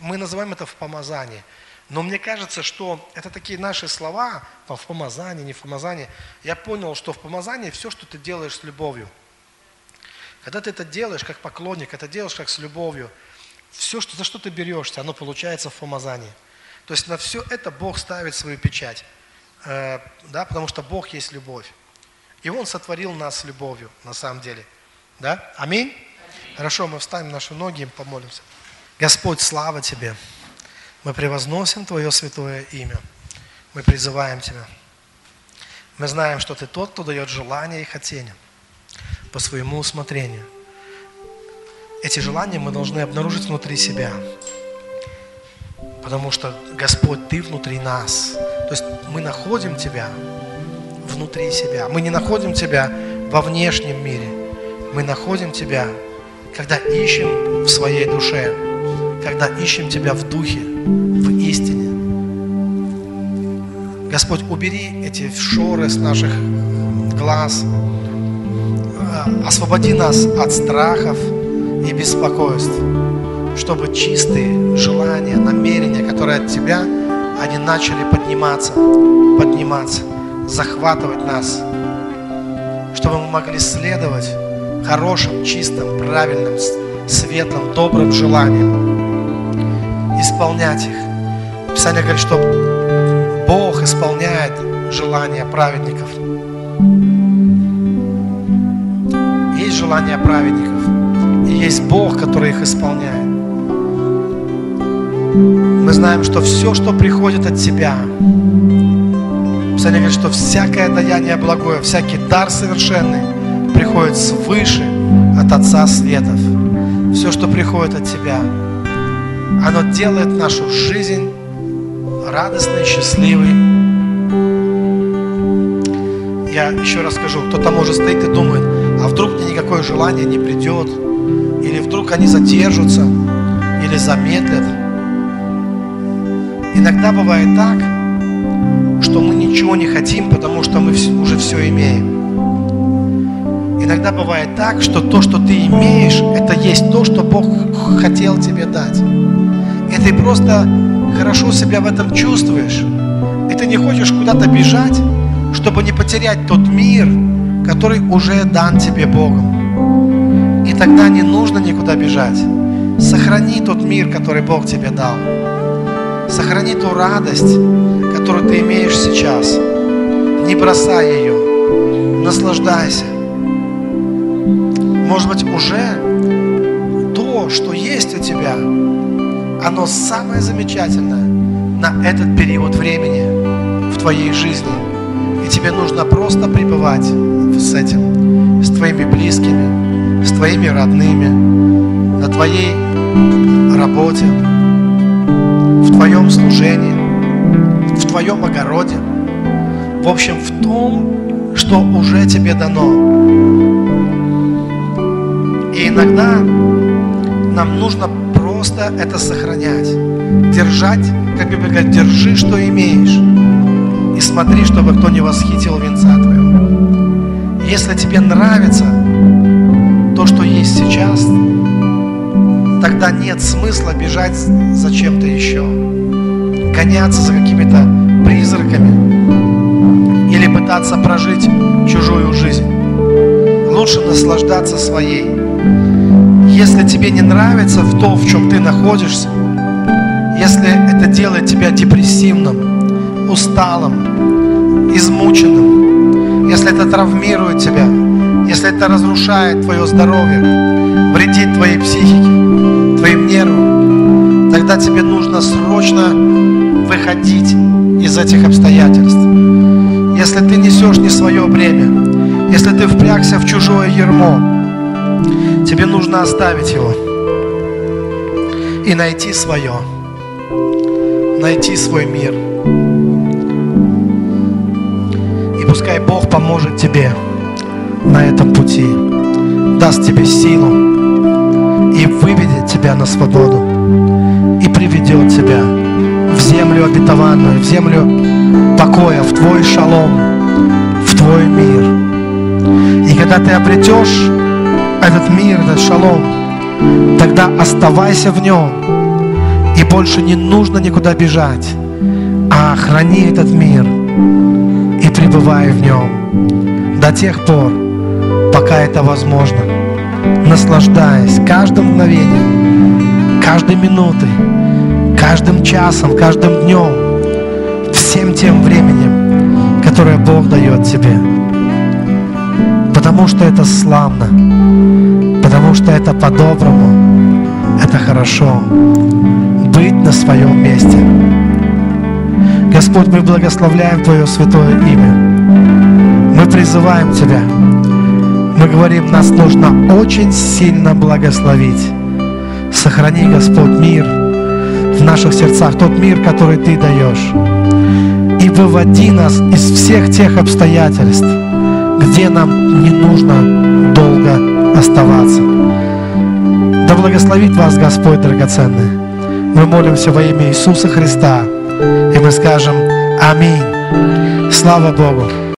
мы называем это в помазании – но мне кажется, что это такие наши слова, в помазании, не в помазании. Я понял, что в помазании все, что ты делаешь с любовью. Когда ты это делаешь как поклонник, это делаешь как с любовью, все, что, за что ты берешься, оно получается в помазании. То есть на все это Бог ставит свою печать. Э, да, потому что Бог есть любовь. И Он сотворил нас с любовью, на самом деле. Да? Аминь? Хорошо, мы встанем наши ноги и помолимся. Господь, слава Тебе. Мы превозносим Твое святое имя. Мы призываем Тебя. Мы знаем, что Ты тот, кто дает желания и хотения по своему усмотрению. Эти желания мы должны обнаружить внутри себя. Потому что, Господь, Ты внутри нас. То есть мы находим Тебя внутри себя. Мы не находим Тебя во внешнем мире. Мы находим Тебя, когда ищем в своей душе, когда ищем Тебя в духе, в истине. Господь, убери эти шоры с наших глаз, э, освободи нас от страхов и беспокойств, чтобы чистые желания, намерения, которые от Тебя, они начали подниматься, подниматься, захватывать нас, чтобы мы могли следовать хорошим, чистым, правильным, светлым, добрым желаниям, исполнять их. Писание говорит, что Бог исполняет желания праведников. Есть желания праведников, и есть Бог, который их исполняет. Мы знаем, что все, что приходит от Тебя, Писание говорит, что всякое даяние благое, всякий дар совершенный приходит свыше от Отца Светов. Все, что приходит от Тебя – оно делает нашу жизнь радостной, счастливой. Я еще раз скажу, кто-то может стоит и думает, а вдруг мне никакое желание не придет, или вдруг они задержатся, или замедлят. Иногда бывает так, что мы ничего не хотим, потому что мы уже все имеем. Иногда бывает так, что то, что ты имеешь, это есть то, что Бог хотел тебе дать и ты просто хорошо себя в этом чувствуешь, и ты не хочешь куда-то бежать, чтобы не потерять тот мир, который уже дан тебе Богом. И тогда не нужно никуда бежать. Сохрани тот мир, который Бог тебе дал. Сохрани ту радость, которую ты имеешь сейчас. Не бросай ее. Наслаждайся. Может быть, уже то, что есть у тебя, оно самое замечательное на этот период времени в твоей жизни. И тебе нужно просто пребывать с этим, с твоими близкими, с твоими родными, на твоей работе, в твоем служении. твоем огороде, в общем, в том, что уже тебе дано. И иногда нам нужно просто это сохранять, держать, как Библия говорит, держи, что имеешь, и смотри, чтобы кто не восхитил венца твоего. Если тебе нравится то, что есть сейчас, тогда нет смысла бежать за чем-то еще, гоняться за какими-то призраками или пытаться прожить чужую жизнь. Лучше наслаждаться своей. Если тебе не нравится в то, в чем ты находишься, если это делает тебя депрессивным, усталым, измученным, если это травмирует тебя, если это разрушает твое здоровье, вредит твоей психике, твоим нервам, тогда тебе нужно срочно выходить из этих обстоятельств. Если ты несешь не свое бремя, если ты впрягся в чужое ермо, тебе нужно оставить его и найти свое, найти свой мир. И пускай Бог поможет тебе на этом пути, даст тебе силу и выведет тебя на свободу и приведет тебя в землю обетованную, в землю покоя, в твой шалом, в твой мир. И когда ты обретешь этот мир, этот шалом, тогда оставайся в нем. И больше не нужно никуда бежать, а храни этот мир и пребывай в нем до тех пор, пока это возможно, наслаждаясь каждым мгновением, каждой минутой, каждым часом, каждым днем, всем тем временем, которое Бог дает тебе. Потому что это славно, потому что это по-доброму, это хорошо быть на своем месте. Господь, мы благословляем Твое святое имя. Мы призываем Тебя. Мы говорим, нас нужно очень сильно благословить. Сохрани, Господь, мир в наших сердцах, тот мир, который Ты даешь. И выводи нас из всех тех обстоятельств, где нам не нужно долго оставаться. Да благословит вас Господь драгоценный. Мы молимся во имя Иисуса Христа. И мы скажем Аминь. Слава Богу.